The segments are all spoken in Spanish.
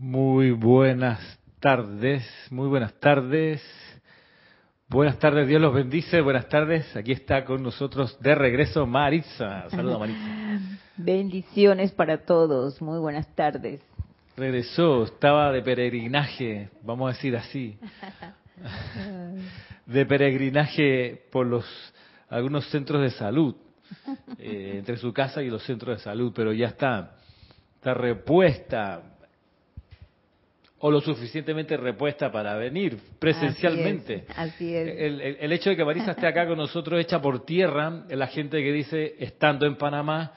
Muy buenas tardes, muy buenas tardes. Buenas tardes, Dios los bendice. Buenas tardes. Aquí está con nosotros de regreso Maritza. Saluda Maritza. Bendiciones para todos. Muy buenas tardes. Regresó, estaba de peregrinaje, vamos a decir así. De peregrinaje por los algunos centros de salud, eh, entre su casa y los centros de salud, pero ya está, está repuesta, o lo suficientemente repuesta para venir presencialmente. Así es. El, el- el hecho de que Marisa esté acá con nosotros hecha por tierra, la gente que dice, estando en Panamá,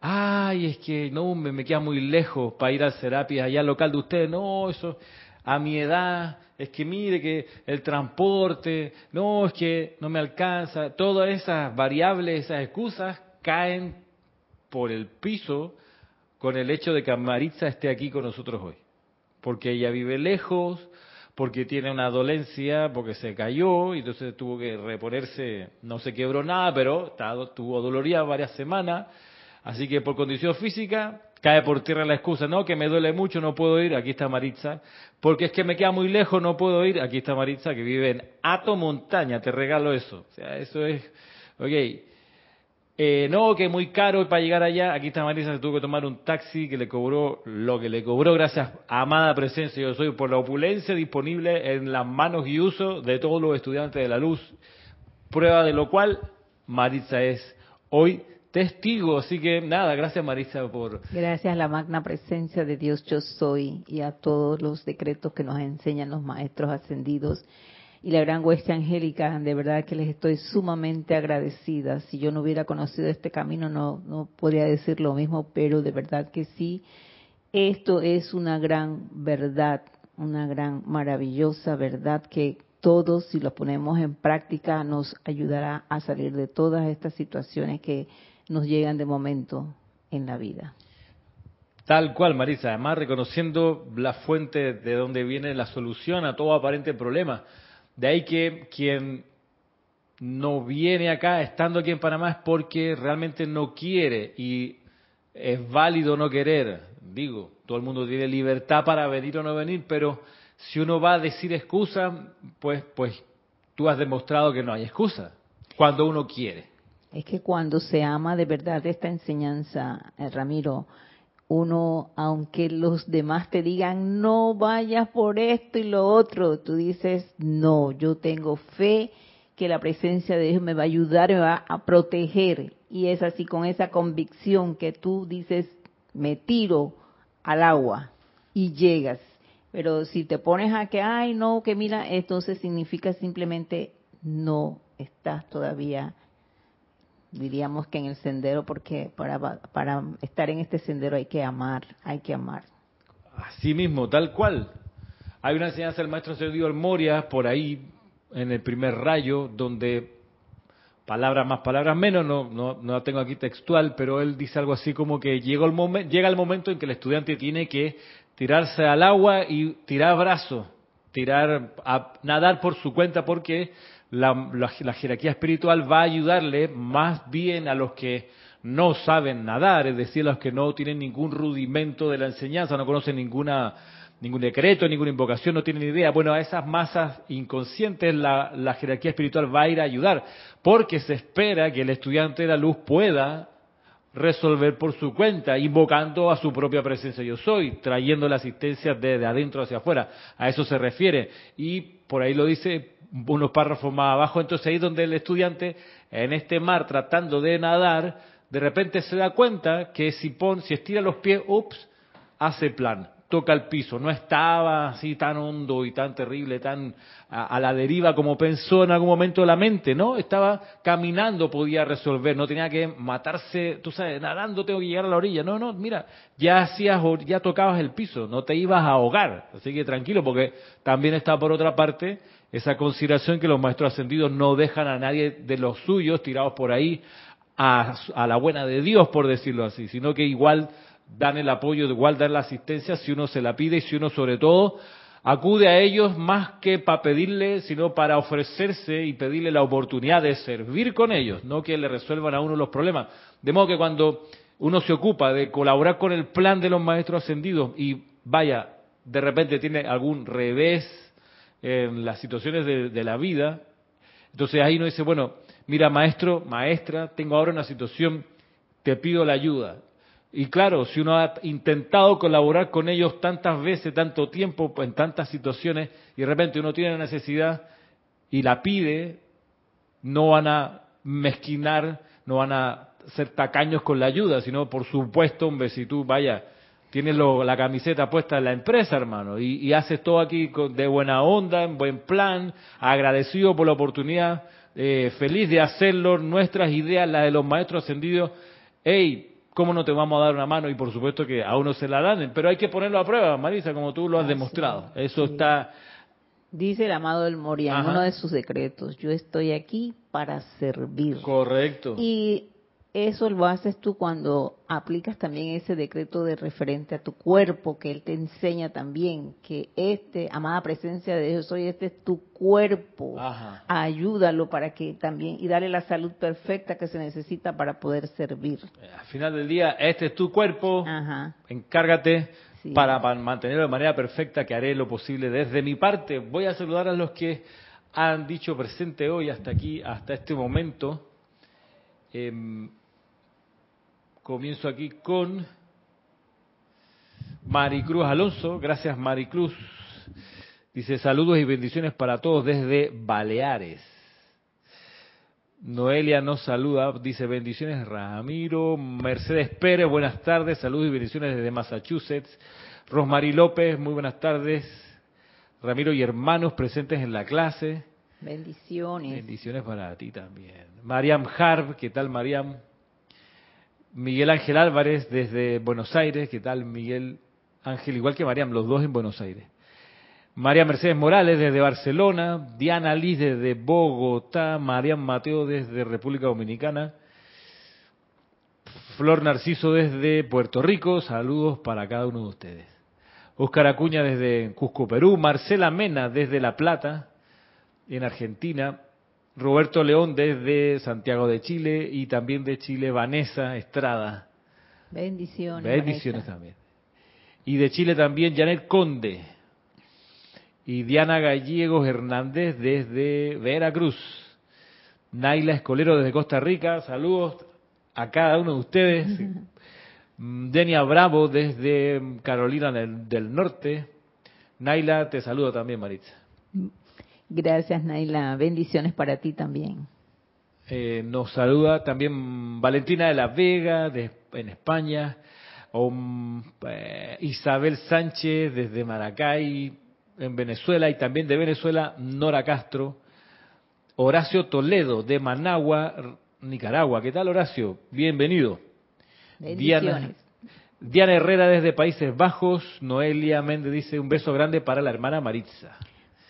ay, es que no, me, me queda muy lejos para ir al Serapis allá al local de ustedes, no, eso, a mi edad, es que mire que el transporte, no, es que no me alcanza, todas esas variables, esas excusas caen por el piso con el hecho de que Maritza esté aquí con nosotros hoy porque ella vive lejos, porque tiene una dolencia, porque se cayó y entonces tuvo que reponerse, no se quebró nada, pero tuvo doloría varias semanas, así que por condición física cae por tierra la excusa, no, que me duele mucho, no puedo ir, aquí está Maritza, porque es que me queda muy lejos, no puedo ir, aquí está Maritza, que vive en Ato Montaña, te regalo eso, o sea, eso es, ok, eh, no, que muy caro para llegar allá. Aquí está Marisa, se tuvo que tomar un taxi que le cobró lo que le cobró gracias a amada presencia. Yo soy por la opulencia disponible en las manos y uso de todos los estudiantes de la luz. Prueba de lo cual Marisa es hoy testigo. Así que nada, gracias Marisa por... Gracias a la magna presencia de Dios yo soy y a todos los decretos que nos enseñan los maestros ascendidos y la gran hueste angélica, de verdad que les estoy sumamente agradecida. Si yo no hubiera conocido este camino no, no podría decir lo mismo, pero de verdad que sí, esto es una gran verdad, una gran maravillosa verdad que todos si lo ponemos en práctica nos ayudará a salir de todas estas situaciones que nos llegan de momento en la vida. Tal cual, Marisa. Además, reconociendo la fuente de donde viene la solución a todo aparente problema. De ahí que quien no viene acá, estando aquí en Panamá, es porque realmente no quiere y es válido no querer. Digo, todo el mundo tiene libertad para venir o no venir, pero si uno va a decir excusa, pues, pues tú has demostrado que no hay excusa cuando uno quiere. Es que cuando se ama de verdad esta enseñanza, eh, Ramiro, uno, aunque los demás te digan, no vayas por esto y lo otro, tú dices, no, yo tengo fe que la presencia de Dios me va a ayudar, me va a proteger. Y es así con esa convicción que tú dices, me tiro al agua y llegas. Pero si te pones a que, ay, no, que mira, entonces significa simplemente no estás todavía diríamos que en el sendero, porque para, para estar en este sendero hay que amar, hay que amar. Así mismo, tal cual. Hay una enseñanza del maestro Sergio Moria por ahí, en el primer rayo, donde palabras más, palabras menos, no, no, no la tengo aquí textual, pero él dice algo así como que llega el, momen- llega el momento en que el estudiante tiene que tirarse al agua y tirar brazos, tirar, nadar por su cuenta, porque la, la- la jerarquía espiritual va a ayudarle más bien a los que no saben nadar, es decir, a los que no tienen ningún rudimento de la enseñanza, no conocen ninguna ningún decreto, ninguna invocación, no tienen idea. Bueno, a esas masas inconscientes la, la jerarquía espiritual va a ir a ayudar, porque se espera que el estudiante de la luz pueda resolver por su cuenta, invocando a su propia presencia yo soy, trayendo la asistencia desde adentro hacia afuera. A eso se refiere. Y por ahí lo dice unos párrafos más abajo, entonces ahí donde el estudiante, en este mar, tratando de nadar, de repente se da cuenta que si, pon, si estira los pies, ups, hace plan, toca el piso. No estaba así tan hondo y tan terrible, tan a, a la deriva como pensó en algún momento la mente, ¿no? Estaba caminando, podía resolver, no tenía que matarse, tú sabes, nadando tengo que llegar a la orilla. No, no, mira, ya hacías, ya tocabas el piso, no te ibas a ahogar. Así que tranquilo, porque también está por otra parte esa consideración que los maestros ascendidos no dejan a nadie de los suyos tirados por ahí a, a la buena de Dios, por decirlo así, sino que igual dan el apoyo, igual dan la asistencia si uno se la pide y si uno sobre todo acude a ellos más que para pedirle, sino para ofrecerse y pedirle la oportunidad de servir con ellos, no que le resuelvan a uno los problemas. De modo que cuando uno se ocupa de colaborar con el plan de los maestros ascendidos y vaya, de repente tiene algún revés en las situaciones de, la vida. Entonces ahí uno dice, bueno, mira maestro, maestra, tengo ahora una situación, te pido la ayuda. Y claro, si uno ha intentado colaborar con ellos tantas veces, tanto tiempo, en tantas situaciones, y de repente uno tiene una necesidad y la pide, no van a mezquinar, no van a ser tacaños con la ayuda, sino por supuesto, hombre, si tú vaya, tienes la camiseta puesta en la empresa, hermano, y, haces todo aquí de buena onda, en buen plan, agradecido por la oportunidad, eh, feliz de hacerlo, nuestras ideas, las de los maestros ascendidos, hey, ¿cómo no te vamos a dar una mano? Y por supuesto que a uno se la dan, pero hay que ponerlo a prueba, Marisa, como tú lo has demostrado. Eso está... Dice el amado del Moria, uno de sus decretos, yo estoy aquí para servir. Correcto. Y eso lo haces tú cuando aplicas también ese decreto de referente a tu cuerpo, que él te enseña también que este, amada presencia de Dios, soy este es tu cuerpo. Ayúdalo para que también, y dale la salud perfecta que se necesita para poder servir. Al final del día, este es tu cuerpo, encárgate para, mantenerlo de manera perfecta, que haré lo posible desde mi parte. Voy a saludar a los que han dicho presente hoy hasta aquí, hasta este momento. Em, Comienzo aquí con Maricruz Alonso. Gracias, Maricruz. Dice saludos y bendiciones para todos desde Baleares. Noelia nos saluda, dice bendiciones Ramiro, Mercedes Pérez, buenas tardes, saludos y bendiciones desde Massachusetts. Rosmarie López, muy buenas tardes. Ramiro y hermanos presentes en la clase. Bendiciones. Bendiciones para ti también. Mariam Harb, ¿qué tal Mariam? Miguel Ángel Álvarez desde Buenos Aires. ¿Qué tal, Miguel Ángel? Igual que Mariam, los dos en Buenos Aires. María Mercedes Morales desde Barcelona. Diana Liz desde Bogotá. Mariam Mateo desde República Dominicana. Flor Narciso desde Puerto Rico. Saludos para cada uno de ustedes. Óscar Acuña desde Cusco, Perú. Marcela Mena desde La Plata, en Argentina. Roberto León desde Santiago de Chile y también de Chile Vanessa Estrada. Bendiciones. Bendiciones también. Y de Chile también Janet Conde y Diana Gallegos Hernández desde Veracruz. Naila Escolero desde Costa Rica. Saludos a cada uno de ustedes. Denia Bravo desde Carolina del, del Norte. Naila, te saludo también, Maritza. Gracias, Naila. Bendiciones para ti también. Eh, nos saluda también Valentina de la Vega, de, en España. Eh, Isabel Sánchez desde Maracay, en Venezuela. Y también de Venezuela, Nora Castro. Horacio Toledo, de Managua, Nicaragua. ¿Qué tal, Horacio? Bienvenido. Diana, Diana Herrera desde Países Bajos. Noelia Méndez dice un beso grande para la hermana Maritza.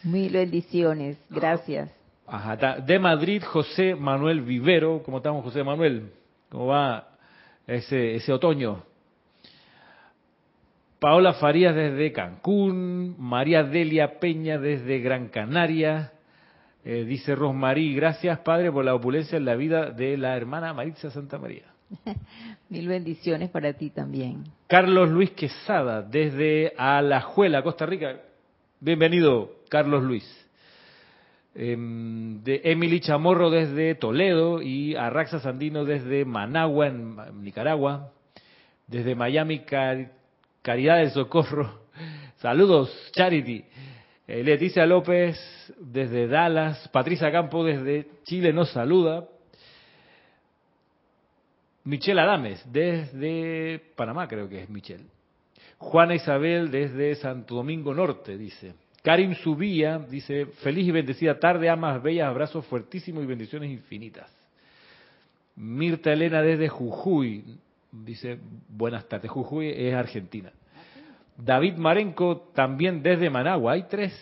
Mil bendiciones, gracias. Ajá, de Madrid, José Manuel Vivero. ¿Cómo estamos, José Manuel? ¿Cómo va ese, ese otoño? Paola Farías desde Cancún, María Delia Peña desde Gran Canaria, eh, dice Rosmarí, gracias Padre por la opulencia en la vida de la hermana Maritza Santa María. Mil bendiciones para ti también. Carlos Luis Quesada desde Alajuela, Costa Rica. Bienvenido, Carlos Luis. Em, de Emily Chamorro desde Toledo y Arraxa Sandino desde Managua, en Nicaragua. Desde Miami, Caridad del Socorro. Saludos, Charity. Eh, Leticia López desde Dallas. Patricia Campo desde Chile nos saluda. Michelle Adames desde Panamá, creo que es Michelle. Juana Isabel desde Santo Domingo Norte, dice. Karim Subía dice, feliz y bendecida tarde, amas bellas, abrazos fuertísimos y bendiciones infinitas. Mirta Elena desde Jujuy, dice, buenas tardes, Jujuy es Argentina. David Marenco también desde Managua, hay tres,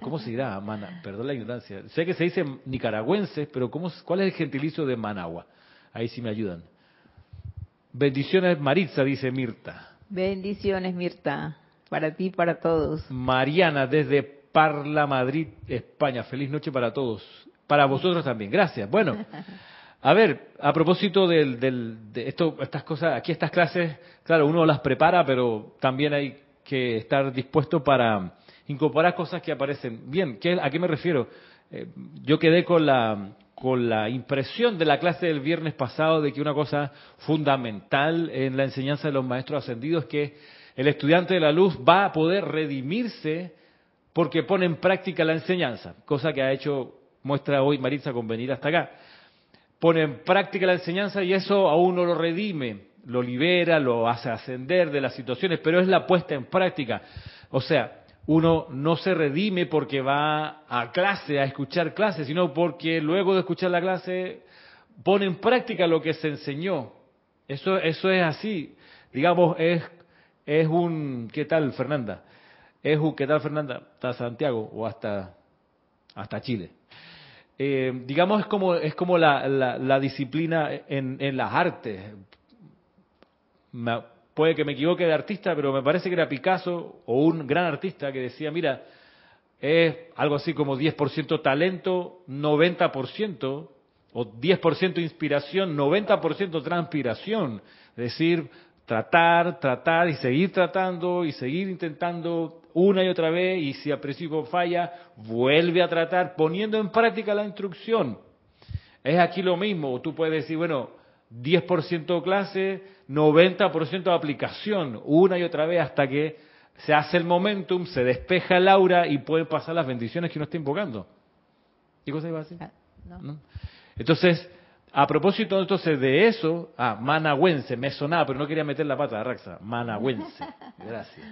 ¿cómo se dirá? perdón la ignorancia. Sé que se dice nicaragüenses, pero ¿cómo, ¿cuál es el gentilicio de Managua? Ahí sí me ayudan. Bendiciones Maritza, dice Mirta. Bendiciones Mirta. Para ti, para todos. Mariana, desde Parla, Madrid, España. Feliz noche para todos. Para vosotros también. Gracias. Bueno, a ver, a propósito del, de esto, estas cosas, aquí estas clases, claro, uno las prepara, pero también hay que estar dispuesto para incorporar cosas que aparecen. Bien, ¿qué, ¿a qué me refiero? Eh, yo quedé con la, con la impresión de la clase del viernes pasado de que una cosa fundamental en la enseñanza de los maestros ascendidos es que el estudiante de la luz va a poder redimirse porque pone en práctica la enseñanza, cosa que ha hecho muestra hoy Maritza con venir hasta acá. Pone en práctica la enseñanza y eso a uno lo redime, lo libera, lo hace ascender de las situaciones, pero es la puesta en práctica. O sea, uno no se redime porque va a clase, a escuchar clases, sino porque luego de escuchar la clase pone en práctica lo que se enseñó. Eso, eso es así. Digamos, es, es un... ¿Qué tal, Fernanda? Es un... ¿Qué tal, Fernanda? ¿Hasta Santiago o hasta, hasta Chile? Eh, digamos, es como, es como la, la, disciplina en, en las artes puede que me equivoque de artista, pero me parece que era Picasso o un gran artista que decía, mira, es algo así como 10% talento, 90%, o 10% inspiración, 90% transpiración. Es decir, tratar, tratar y seguir tratando y seguir intentando una y otra vez y si al principio falla, vuelve a tratar poniendo en práctica la instrucción. Es aquí lo mismo, tú puedes decir, bueno, 10% clase, 90% aplicación, una y otra vez hasta que se hace el momentum, se despeja el aura y pueden pasar las bendiciones que uno está invocando. ¿Qué cosa iba a decir? Ah, entonces, a propósito entonces de eso, ah, managüense, me sonaba, pero no quería meter la pata, Raxa, managüense, gracias.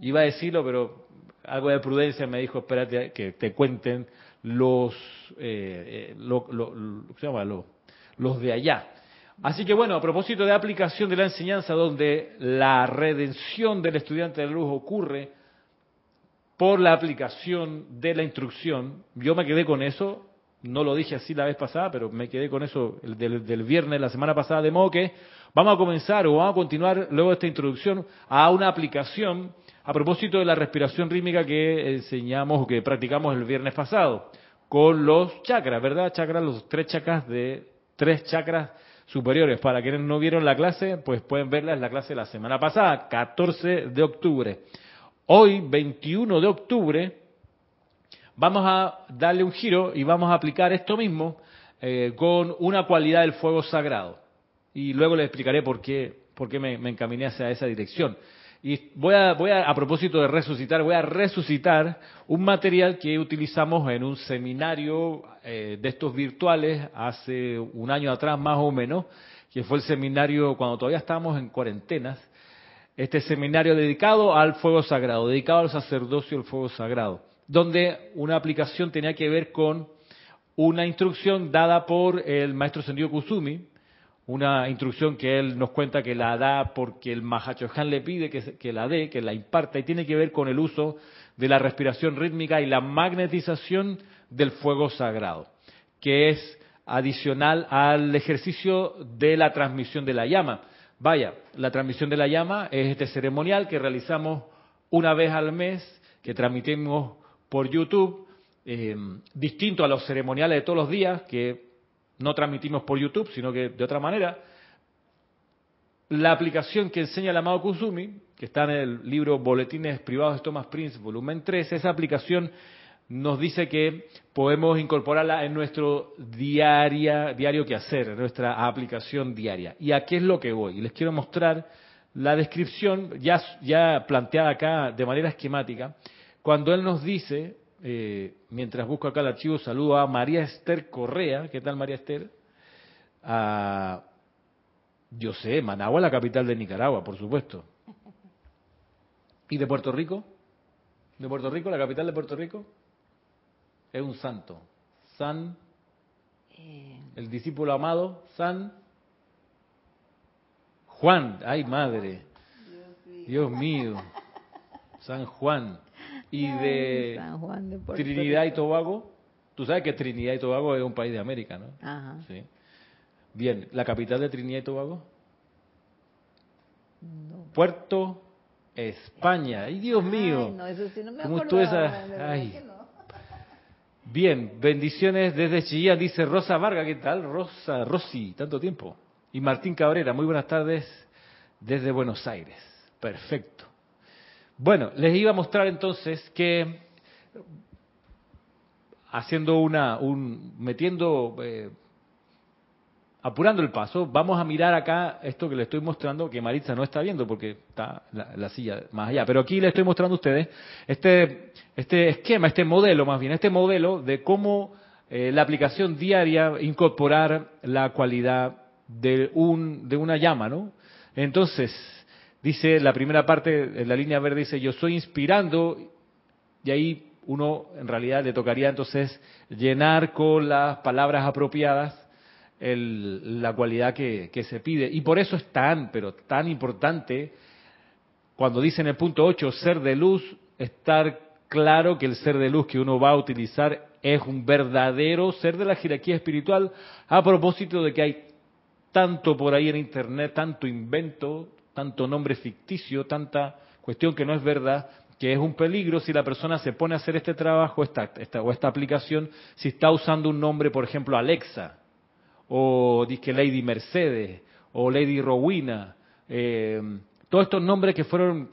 Iba a decirlo, pero algo de prudencia me dijo, espérate que te cuenten los, eh, eh lo, se llama? los de allá. Así que bueno, a propósito de aplicación de la enseñanza, donde la redención del estudiante de luz ocurre por la aplicación de la instrucción, yo me quedé con eso, no lo dije así la vez pasada, pero me quedé con eso del, del viernes, la semana pasada, de modo que vamos a comenzar o vamos a continuar luego de esta introducción a una aplicación a propósito de la respiración rítmica que enseñamos o que practicamos el viernes pasado, con los chakras, ¿verdad? Chakras, los tres chakras de tres chakras superiores. Para quienes no vieron la clase, pues pueden verla en la clase de la semana pasada, 14 de octubre. Hoy, 21 de octubre, vamos a darle un giro y vamos a aplicar esto mismo eh, con una cualidad del fuego sagrado. Y luego les explicaré por qué, por qué me, encaminé hacia esa dirección. Y voy a, voy a, a propósito de resucitar, voy a resucitar un material que utilizamos en un seminario eh, de estos virtuales hace un año atrás más o menos, que fue el seminario cuando todavía estábamos en cuarentenas, este seminario dedicado al fuego sagrado, dedicado al sacerdocio del fuego sagrado, donde una aplicación tenía que ver con una instrucción dada por el maestro Sendio Kusumi, una instrucción que él nos cuenta que la da porque el Mahachohan le pide que, que, la dé, que la imparta, y tiene que ver con el uso de la respiración rítmica y la magnetización del fuego sagrado, que es adicional al ejercicio de la transmisión de la llama. Vaya, la transmisión de la llama es este ceremonial que realizamos una vez al mes, que transmitimos por YouTube, eh, distinto a los ceremoniales de todos los días, que no transmitimos por YouTube, sino que de otra manera. La aplicación que enseña el amado Kusumi, que está en el libro Boletines Privados de Thomas Prince, volumen 3, esa aplicación nos dice que podemos incorporarla en nuestro diaria, diario que hacer, en nuestra aplicación diaria. ¿Y a qué es lo que voy? Les quiero mostrar la descripción ya, ya planteada acá de manera esquemática, cuando él nos dice eh, mientras busco acá el archivo, saludo a María Esther Correa. ¿Qué tal, María Esther? A, yo sé, Managua, la capital de Nicaragua, por supuesto. ¿Y de Puerto Rico? ¿De Puerto Rico, la capital de Puerto Rico? Es un santo. San, eh. el discípulo amado, San Juan. Ay, madre. Dios mío. San Juan y de, Trinidad y Tobago. Tú sabes que Trinidad y Tobago es un país de América, ¿no? Ajá. Sí. Bien, ¿la capital de Trinidad y Tobago? Puerto España. ¡Ay, Dios mío! no, eso sí no me ¿Cómo estuvo esa? Ay. Bien, bendiciones desde Chillán, dice Rosa Varga, ¿qué tal? Rosa, Rosy, tanto tiempo. Y Martín Cabrera, muy buenas tardes desde Buenos Aires. Perfecto. Bueno, les iba a mostrar entonces que haciendo una, un, metiendo, eh, apurando el paso, vamos a mirar acá esto que le estoy mostrando, que Maritza no está viendo porque está la, silla más allá, pero aquí le estoy mostrando a ustedes este, este esquema, este modelo más bien, este modelo de cómo eh, la aplicación diaria incorporar la cualidad de, un, de una llama, ¿no? Entonces, dice la primera parte, en la línea verde dice, yo estoy inspirando, y ahí uno en realidad le tocaría entonces llenar con las palabras apropiadas la cualidad que, se pide. Y por eso es tan, pero tan importante, cuando dice en el punto 8, ser de luz, estar claro que el ser de luz que uno va a utilizar es un verdadero ser de la jerarquía espiritual, a propósito de que hay tanto por ahí en Internet, tanto invento, tanto nombre ficticio, tanta cuestión que no es verdad, que es un peligro si la persona se pone a hacer este trabajo esta, o esta aplicación, si está usando un nombre, por ejemplo, Alexa, o dice Lady Mercedes, o Lady Rowena, eh, todos estos nombres que fueron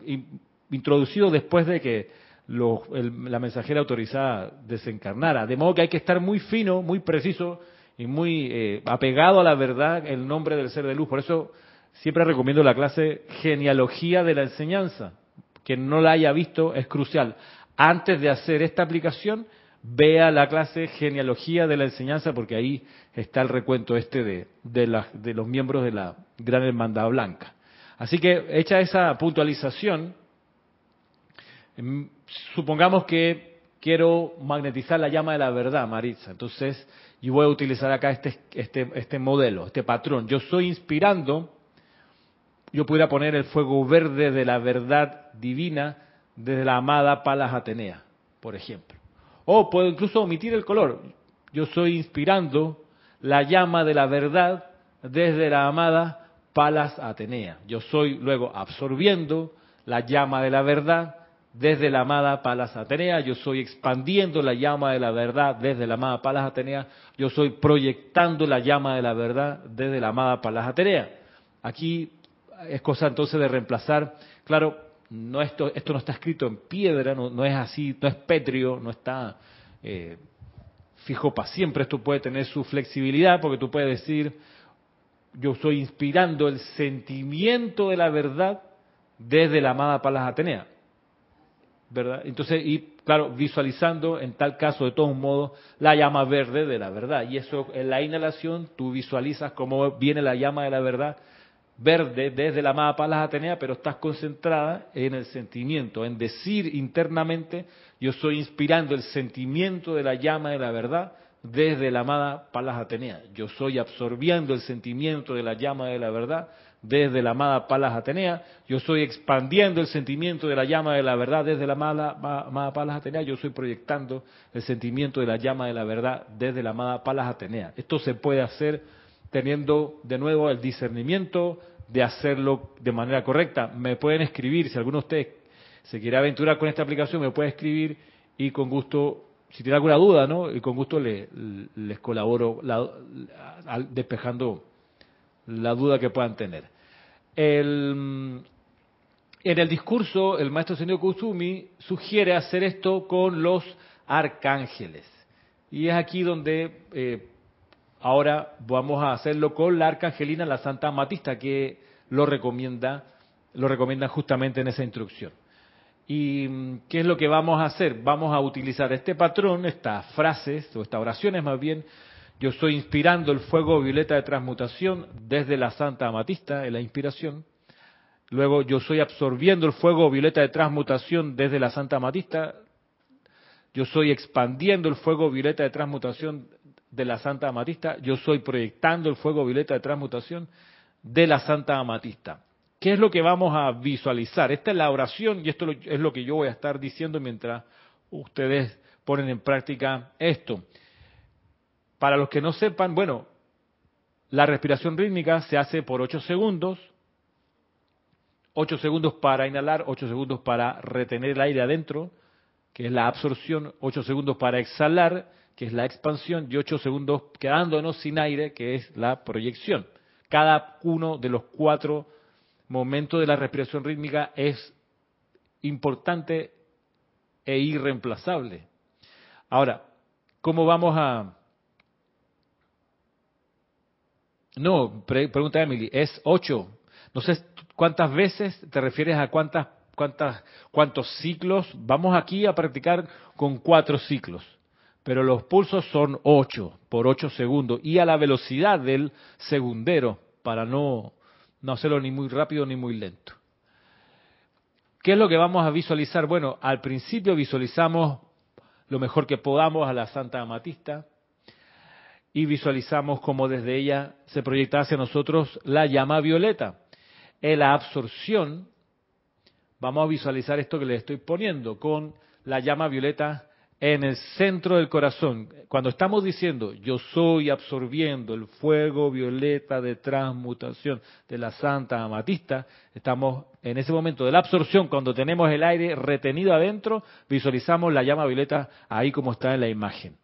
introducidos después de que la mensajera autorizada desencarnara. De modo que hay que estar muy fino, muy preciso y muy eh, apegado a la verdad el nombre del ser de luz. Por eso siempre recomiendo la clase genealogía de la enseñanza que no la haya visto es crucial. Antes de hacer esta aplicación, vea la clase genealogía de la enseñanza, porque ahí está el recuento este de, de, los miembros de la Gran Hermandad Blanca. Así que, hecha esa puntualización, em, supongamos que quiero magnetizar la llama de la verdad, Maritza. Entonces, yo voy a utilizar acá este, este, este modelo, este patrón. Yo estoy inspirando yo pudiera poner el fuego verde de la verdad divina desde la amada Palas Atenea, por ejemplo. O puedo incluso omitir el color. Yo estoy inspirando la llama de la verdad desde la amada Palas Atenea. Yo soy luego absorbiendo la llama de la verdad desde la amada Palas Atenea. Yo soy expandiendo la llama de la verdad desde la amada Palas Atenea. Yo soy proyectando la llama de la verdad desde la amada Palas Atenea. Aquí es cosa entonces de reemplazar, claro, no esto, esto no está escrito en piedra, no, es así, no es pétreo, no está eh, fijo para siempre, esto puede tener su flexibilidad porque tú puedes decir, yo estoy inspirando el sentimiento de la verdad desde la amada Palas Atenea. ¿Verdad? Entonces, y claro, visualizando en tal caso, de todos modos, la llama verde de la verdad. Y eso en la inhalación, tú visualizas cómo viene la llama de la verdad verde desde la amada Palas Atenea, pero estás concentrada en el sentimiento, en decir internamente, yo estoy inspirando el sentimiento de la llama de la verdad desde la amada Palas Atenea. Yo estoy absorbiendo el sentimiento de la llama de la verdad desde la amada Palas Atenea. Yo estoy expandiendo el sentimiento de la llama de la verdad desde la amada, Palas Atenea. Yo estoy proyectando el sentimiento de la llama de la verdad desde la amada Palas Atenea. Esto se puede hacer teniendo de nuevo el discernimiento, de hacerlo de manera correcta. Me pueden escribir, si alguno de ustedes se quiere aventurar con esta aplicación, me puede escribir y con gusto, si tiene alguna duda, ¿no? Y con gusto les colaboro despejando la duda que puedan tener. en el discurso, el maestro señor Kusumi sugiere hacer esto con los arcángeles. Y es aquí donde eh, Ahora vamos a hacerlo con la arcangelina, la Santa Amatista, que lo recomienda, lo recomienda justamente en esa instrucción. ¿Y mm, qué es lo que vamos a hacer? Vamos a utilizar este patrón, estas frases, o estas oraciones más bien. Yo estoy inspirando el fuego violeta de transmutación desde la Santa Amatista, en la inspiración. Luego yo estoy absorbiendo el fuego violeta de transmutación desde la Santa Amatista. Yo estoy expandiendo el fuego violeta de transmutación de la Santa Amatista, yo soy proyectando el fuego violeta de transmutación de la Santa Amatista. ¿Qué es lo que vamos a visualizar? Esta es la oración y esto es lo que yo voy a estar diciendo mientras ustedes ponen en práctica esto. Para los que no sepan, bueno, la respiración rítmica se hace por 8 segundos, 8 segundos para inhalar, 8 segundos para retener el aire adentro, que es la absorción, 8 segundos para exhalar que es la expansión, y 8 segundos quedándonos sin aire, que es la proyección. Cada uno de los cuatro momentos de la respiración rítmica es importante e irreemplazable. Ahora, ¿cómo vamos a...? No, pregunta Emily, es ocho. No sé cuántas veces te refieres a cuántas, cuántas, cuántos ciclos. Vamos aquí a practicar con cuatro ciclos, pero los pulsos son ocho por ocho segundos y a la velocidad del segundero para no, no hacerlo ni muy rápido ni muy lento. ¿Qué es lo que vamos a visualizar? Bueno, al principio visualizamos lo mejor que podamos a la Santa Amatista y visualizamos cómo desde ella se proyecta hacia nosotros la llama violeta. En la absorción, vamos a visualizar esto que le estoy poniendo con la llama violeta en el centro del corazón. Cuando estamos diciendo yo soy absorbiendo el fuego violeta de transmutación de la Santa Amatista, estamos en ese momento de la absorción, cuando tenemos el aire retenido adentro, visualizamos la llama violeta ahí como está en la imagen.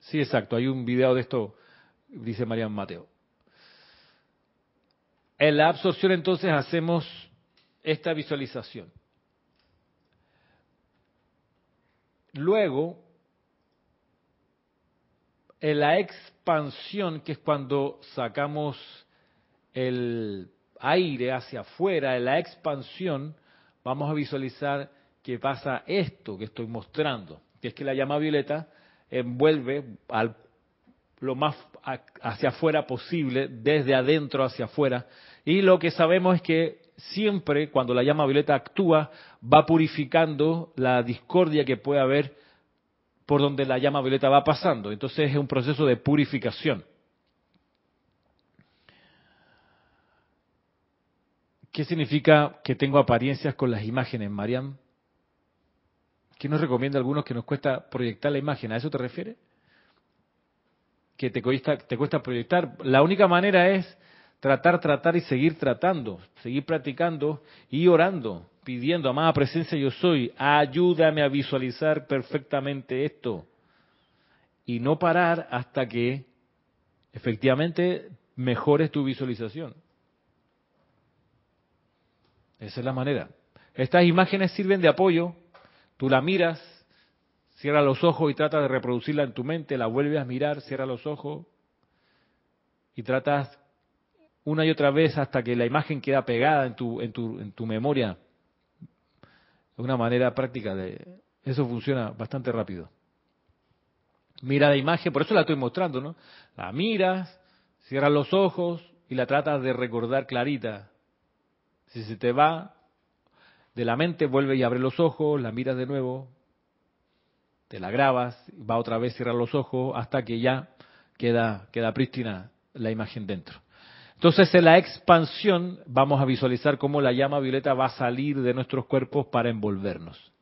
Sí, exacto, hay un video de esto, dice Marian Mateo. En la absorción entonces hacemos esta visualización. Luego, en la expansión, que es cuando sacamos el aire hacia afuera, en la expansión, vamos a visualizar que pasa esto que estoy mostrando, que es que la llama violeta envuelve lo más hacia afuera posible, desde adentro hacia afuera, y lo que sabemos es que siempre cuando la llama violeta actúa, va purificando la discordia que puede haber por donde la llama violeta va pasando. Entonces es un proceso de purificación. ¿Qué significa que tengo apariencias con las imágenes, Mariam? ¿Qué nos recomienda a algunos que nos cuesta proyectar la imagen? ¿A eso te refieres? Que te cuesta, te cuesta proyectar. La única manera es tratar, tratar y seguir tratando, seguir practicando y orando, pidiendo, amada presencia yo soy, ayúdame a visualizar perfectamente esto. Y no parar hasta que efectivamente mejores tu visualización. Esa es la manera. Estas imágenes sirven de apoyo, tú la miras, cierra los ojos y trata de reproducirla en tu mente, la vuelves a mirar, cierra los ojos y tratas una y otra vez hasta que la imagen queda pegada en tu, en tu, en tu memoria. De una manera práctica de eso funciona bastante rápido. Mira la imagen, por eso la estoy mostrando, ¿no? La miras, cierras los ojos y la tratas de recordar clarita. Si se te va de la mente, vuelve y abre los ojos, la miras de nuevo, te la grabas, va otra vez, cierra los ojos, hasta que ya queda, queda prístina la imagen dentro. Entonces en la expansión vamos a visualizar cómo la llama violeta va a salir de nuestros cuerpos para envolvernos.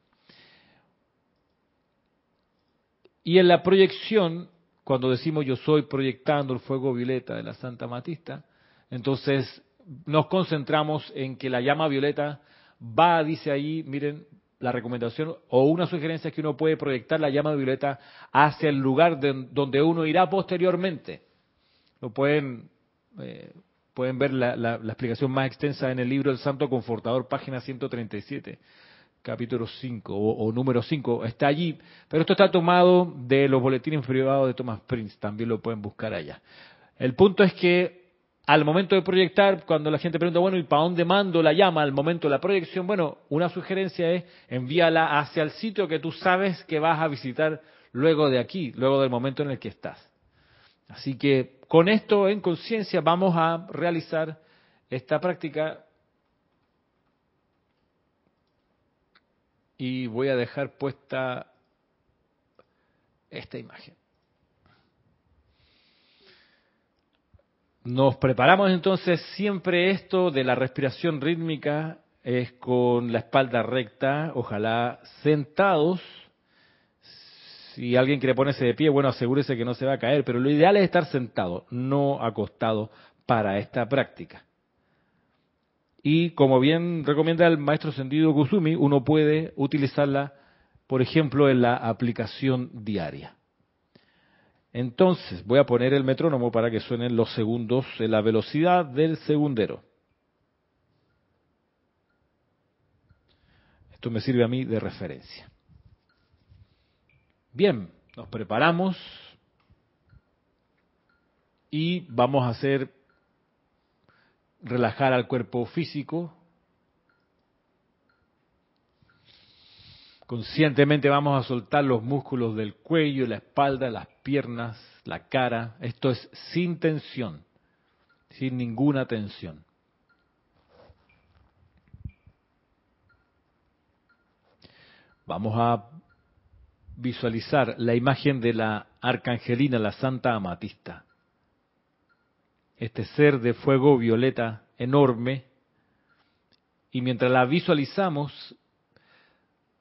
Y en la proyección, cuando decimos yo soy proyectando el fuego violeta de la Santa Matista, entonces nos concentramos en que la llama violeta va, dice ahí, miren, la recomendación o una sugerencia es que uno puede proyectar la llama violeta hacia el lugar donde uno irá posteriormente. Lo pueden eh, Pueden ver la, explicación más extensa en el libro El Santo Confortador, página 137, capítulo 5 o, número 5. Está allí, pero esto está tomado de los boletines privados de Thomas Prince, también lo pueden buscar allá. El punto es que al momento de proyectar, cuando la gente pregunta, bueno, ¿y para dónde mando la llama al momento de la proyección? Bueno, una sugerencia es envíala hacia el sitio que tú sabes que vas a visitar luego de aquí, luego del momento en el que estás. Así que con esto en conciencia vamos a realizar esta práctica y voy a dejar puesta esta imagen. Nos preparamos entonces siempre esto de la respiración rítmica es con la espalda recta, ojalá sentados si alguien quiere ponerse de pie, bueno, asegúrese que no se va a caer, pero lo ideal es estar sentado, no acostado para esta práctica. Y como bien recomienda el maestro Sendido Kusumi, uno puede utilizarla, por ejemplo, en la aplicación diaria. Entonces, voy a poner el metrónomo para que suenen los segundos en la velocidad del segundero. Esto me sirve a mí de referencia. Bien, nos preparamos y vamos a hacer relajar al cuerpo físico. Conscientemente vamos a soltar los músculos del cuello, la espalda, las piernas, la cara. Esto es sin tensión, sin ninguna tensión. Vamos a visualizar la imagen de la arcangelina, la Santa Amatista. Este ser de fuego violeta enorme. Y mientras la visualizamos,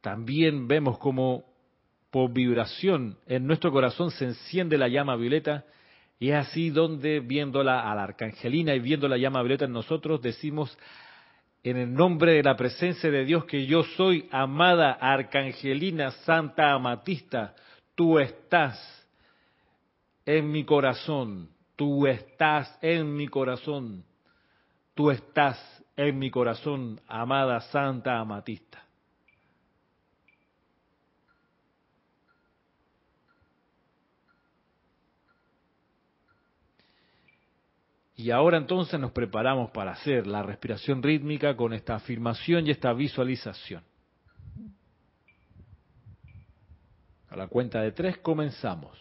también vemos como por vibración en nuestro corazón se enciende la llama violeta y es así donde viéndola a la arcangelina y viendo la llama violeta en nosotros decimos en el nombre de la presencia de Dios que yo soy, amada Arcangelina Santa Amatista, tú estás en mi corazón, tú estás en mi corazón, tú estás en mi corazón, amada Santa Amatista. Y ahora entonces nos preparamos para hacer la respiración rítmica con esta afirmación y esta visualización. A la cuenta de tres comenzamos.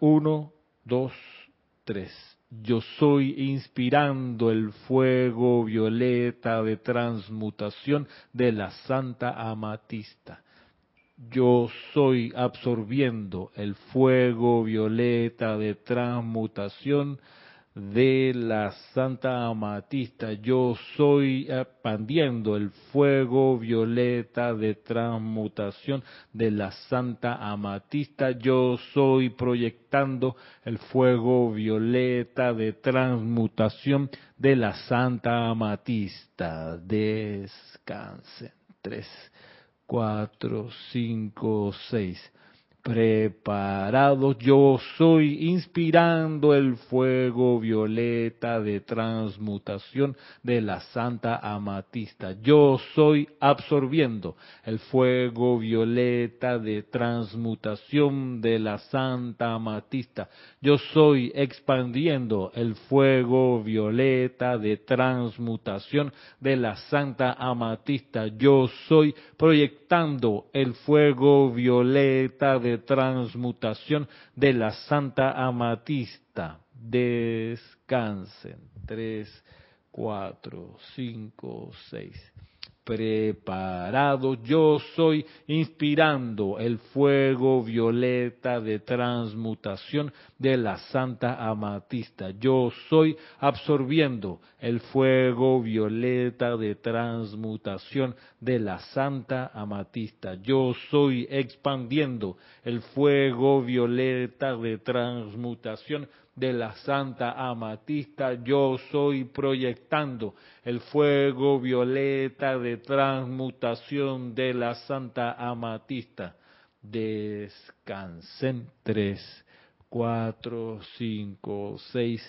Uno, dos, tres. Yo soy inspirando el fuego violeta de transmutación de la Santa Amatista. Yo soy absorbiendo el fuego violeta de transmutación de la Santa Amatista. Yo soy expandiendo el fuego violeta de transmutación de la Santa Amatista. Yo soy proyectando el fuego violeta de transmutación de la Santa Amatista. Descansen. Tres, cuatro, cinco, seis preparados. Yo soy inspirando el fuego violeta de transmutación de la Santa Amatista. Yo soy absorbiendo el fuego violeta de transmutación de la Santa Amatista. Yo soy expandiendo el fuego violeta de transmutación de la Santa Amatista. Yo soy proyectando el fuego violeta de transmutación de la Santa Amatista. Descansen. Tres, cuatro, cinco, seis preparado. Yo soy inspirando el fuego violeta de transmutación de la Santa Amatista. Yo soy absorbiendo el fuego violeta de transmutación de la Santa Amatista. Yo soy expandiendo el fuego violeta de transmutación de la Santa Amatista, yo soy proyectando el fuego violeta de transmutación de la Santa Amatista. Descansen tres, cuatro, cinco, seis.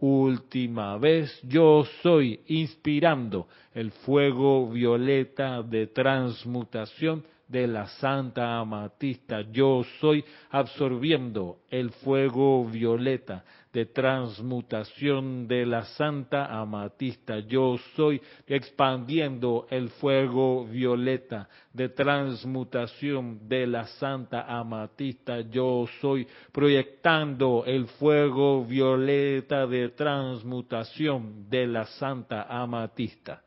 Última vez, yo soy inspirando el fuego violeta de transmutación de la Santa Amatista. Yo soy absorbiendo el fuego violeta de transmutación de la Santa Amatista. Yo soy expandiendo el fuego violeta de transmutación de la Santa Amatista. Yo soy proyectando el fuego violeta de transmutación de la Santa Amatista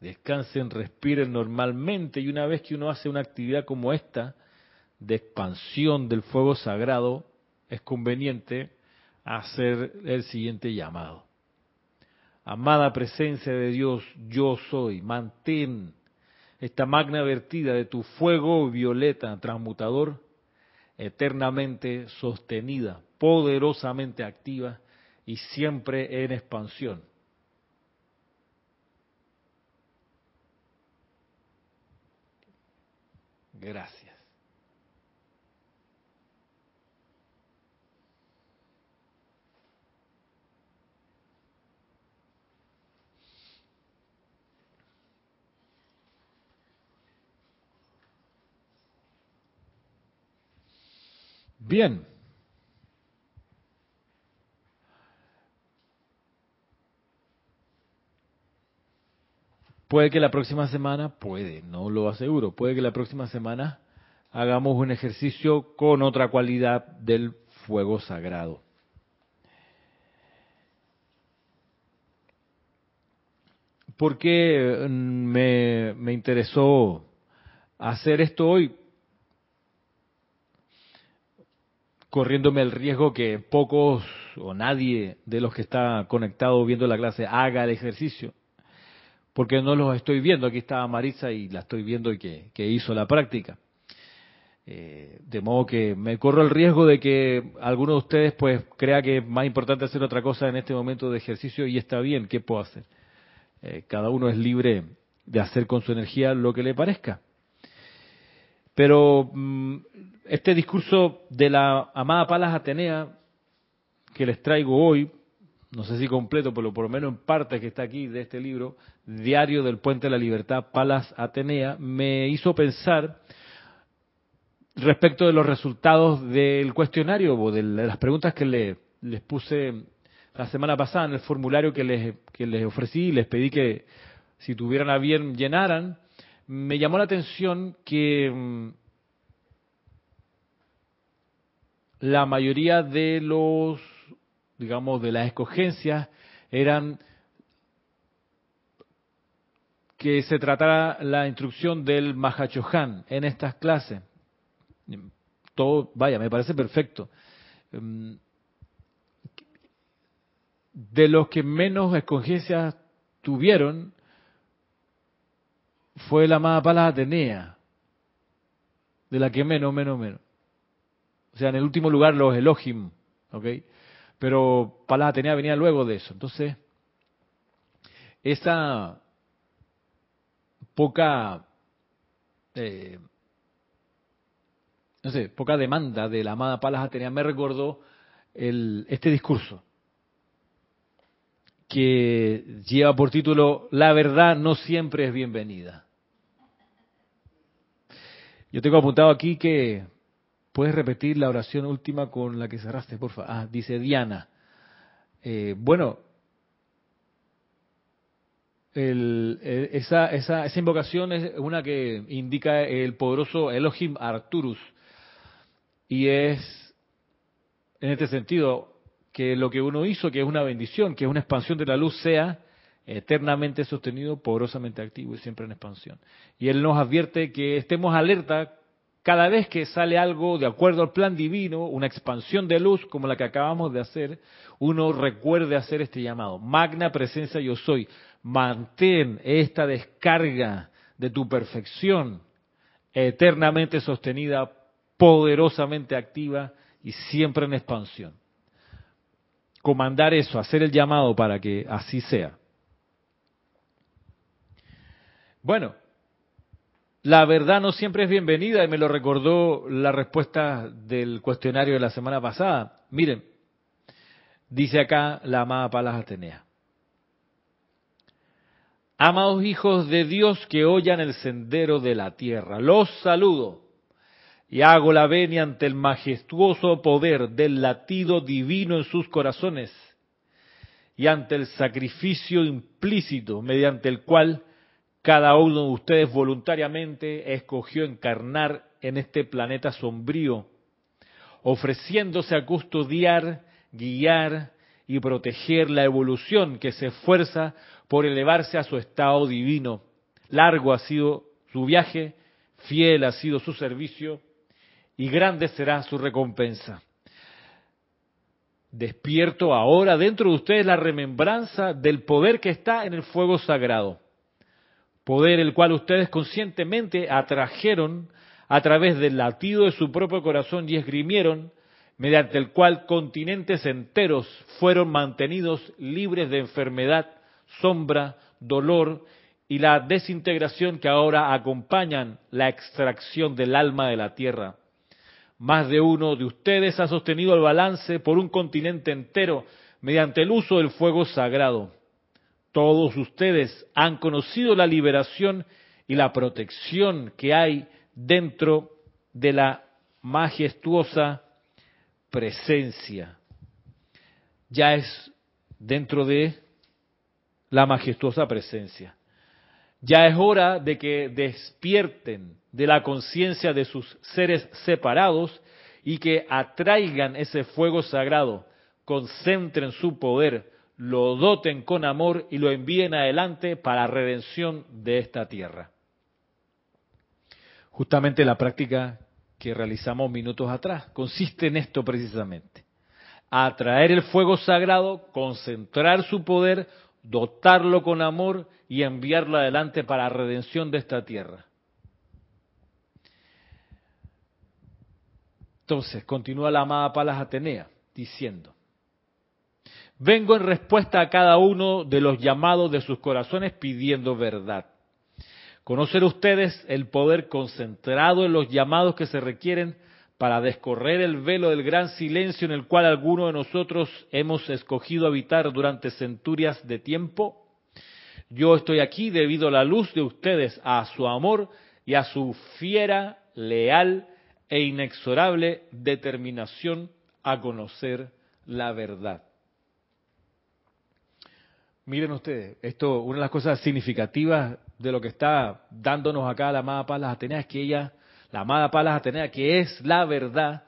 descansen, respiren normalmente y una vez que uno hace una actividad como esta, de expansión del fuego sagrado, es conveniente hacer el siguiente llamado. Amada presencia de Dios, yo soy, mantén esta magna vertida de tu fuego violeta transmutador eternamente sostenida, poderosamente activa y siempre en expansión Gracias. Bien. Puede que la próxima semana, puede, no lo aseguro, puede que la próxima semana hagamos un ejercicio con otra cualidad del fuego sagrado. ¿Por qué mm, me, me interesó hacer esto hoy? corriéndome el riesgo que pocos o nadie de los que está conectado viendo la clase haga el ejercicio porque no los estoy viendo. Aquí está Marisa y la estoy viendo y que, hizo la práctica. Eh, de modo que me corro el riesgo de que alguno de ustedes pues crea que es más importante hacer otra cosa en este momento de ejercicio y está bien, ¿qué puedo hacer? Eh, cada uno es libre de hacer con su energía lo que le parezca. Pero mm, este discurso de la amada Palas Atenea que les traigo hoy, no sé si completo, pero por lo menos en parte que está aquí de este libro, Diario del Puente de la Libertad, Palas Atenea, me hizo pensar respecto de los resultados del cuestionario o de las preguntas que les puse la semana pasada en el formulario que les, que les ofrecí y les pedí que si tuvieran a bien llenaran, me llamó la atención que mm, la mayoría de los digamos, de las escogencias eran que se tratara la instrucción del Mahachohan en estas clases. Todo, vaya, me parece perfecto. Em, de los que menos escogencias tuvieron fue la amada Palas Atenea, de la que menos, menos, menos. O sea, en el último lugar los Elohim, ¿ok? Pero Palas Atenea venía luego de eso. Entonces, esa poca, eh, no sé, poca demanda de la amada Palas Atenea me recordó este discurso que lleva por título La verdad no siempre es bienvenida. Yo tengo apuntado aquí que ¿Puedes repetir la oración última con la que cerraste, por favor? Ah, dice Diana. Eh, bueno, esa, esa, esa invocación es una que indica el poderoso Elohim Arturus. Y es, en este sentido, que lo que uno hizo, que es una bendición, que es una expansión de la luz, sea eternamente sostenido, poderosamente activo y siempre en expansión. Y Él nos advierte que estemos alerta cada vez que sale algo de acuerdo al plan divino, una expansión de luz como la que acabamos de hacer, uno recuerde hacer este llamado. Magna presencia yo soy. Mantén esta descarga de tu perfección eternamente sostenida, poderosamente activa y siempre en expansión. Comandar eso, hacer el llamado para que así sea. Bueno, la verdad no siempre es bienvenida y me lo recordó la respuesta del cuestionario de la semana pasada. Miren, dice acá la amada Palas Atenea. Amados hijos de Dios que oyan el sendero de la tierra, los saludo y hago la venia ante el majestuoso poder del latido divino en sus corazones y ante el sacrificio implícito mediante el cual cada uno de ustedes voluntariamente escogió encarnar en este planeta sombrío, ofreciéndose a custodiar, guiar y proteger la evolución que se esfuerza por elevarse a su estado divino. Largo ha sido su viaje, fiel ha sido su servicio y grande será su recompensa. Despierto ahora dentro de ustedes la remembranza del poder que está en el fuego sagrado poder el cual ustedes conscientemente atrajeron a través del latido de su propio corazón y esgrimieron, mediante el cual continentes enteros fueron mantenidos libres de enfermedad, sombra, dolor y la desintegración que ahora acompañan la extracción del alma de la tierra. Más de uno de ustedes ha sostenido el balance por un continente entero mediante el uso del fuego sagrado. Todos ustedes han conocido la liberación y la protección que hay dentro de la majestuosa presencia. Ya es dentro de la majestuosa presencia. Ya es hora de que despierten de la conciencia de sus seres separados y que atraigan ese fuego sagrado, concentren su poder, lo doten con amor y lo envíen adelante para redención de esta tierra. Justamente la práctica que realizamos minutos atrás consiste en esto precisamente. Atraer el fuego sagrado, concentrar su poder, dotarlo con amor y enviarlo adelante para redención de esta tierra. Entonces, continúa la amada Palas Atenea diciendo, vengo en respuesta a cada uno de los llamados de sus corazones pidiendo verdad. Conocer ustedes el poder concentrado en los llamados que se requieren para descorrer el velo del gran silencio en el cual algunos de nosotros hemos escogido habitar durante centurias de tiempo? Yo estoy aquí debido a la luz de ustedes, a su amor y a su fiera, leal e inexorable determinación a conocer la verdad. Miren ustedes, esto, una de las cosas significativas de lo que está dándonos acá la amada Palas Atenea es que ella, la amada Palas Atenea, que es la verdad,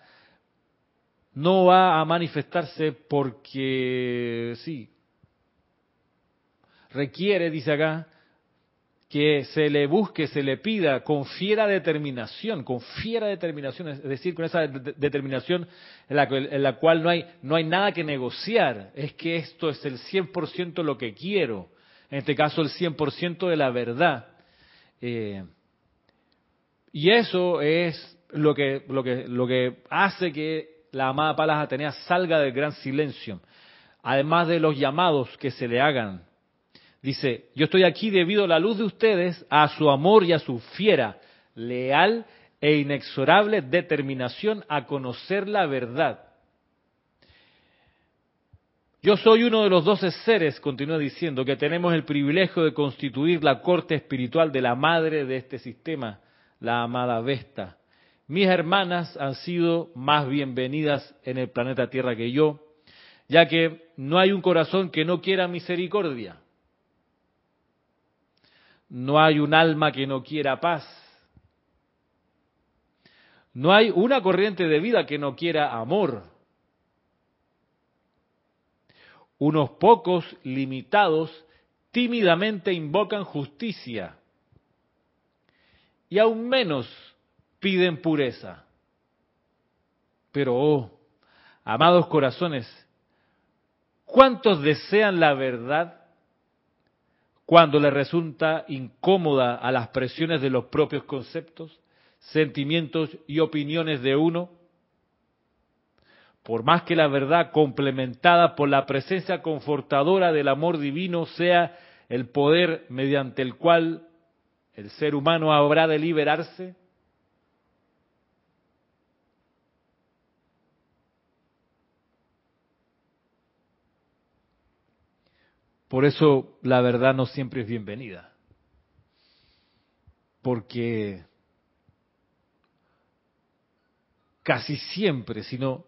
no va a manifestarse porque sí. Requiere, dice acá, que se le busque, se le pida con fiera determinación, con fiera determinación, es decir, con esa determinación en la, en la, cual no hay, no hay nada que negociar, es que esto es el 100% lo que quiero, en este caso el 100% de la verdad. Eh, y eso es lo que, lo, que, lo que hace que la amada Palas Atenea salga del gran silencio, además de los llamados que se le hagan Dice, yo estoy aquí debido a la luz de ustedes, a su amor y a su fiera, leal e inexorable determinación a conocer la verdad. Yo soy uno de los doce seres, continúa diciendo, que tenemos el privilegio de constituir la corte espiritual de la madre de este sistema, la amada Vesta. Mis hermanas han sido más bienvenidas en el planeta Tierra que yo, ya que no hay un corazón que no quiera misericordia. No hay un alma que no quiera paz. No hay una corriente de vida que no quiera amor. Unos pocos limitados tímidamente invocan justicia y aún menos piden pureza. Pero, oh, amados corazones, ¿cuántos desean la verdad cuando le resulta incómoda a las presiones de los propios conceptos, sentimientos y opiniones de uno, por más que la verdad complementada por la presencia confortadora del amor divino sea el poder mediante el cual el ser humano habrá de liberarse, Por eso la verdad no siempre es bienvenida. Porque casi siempre, sino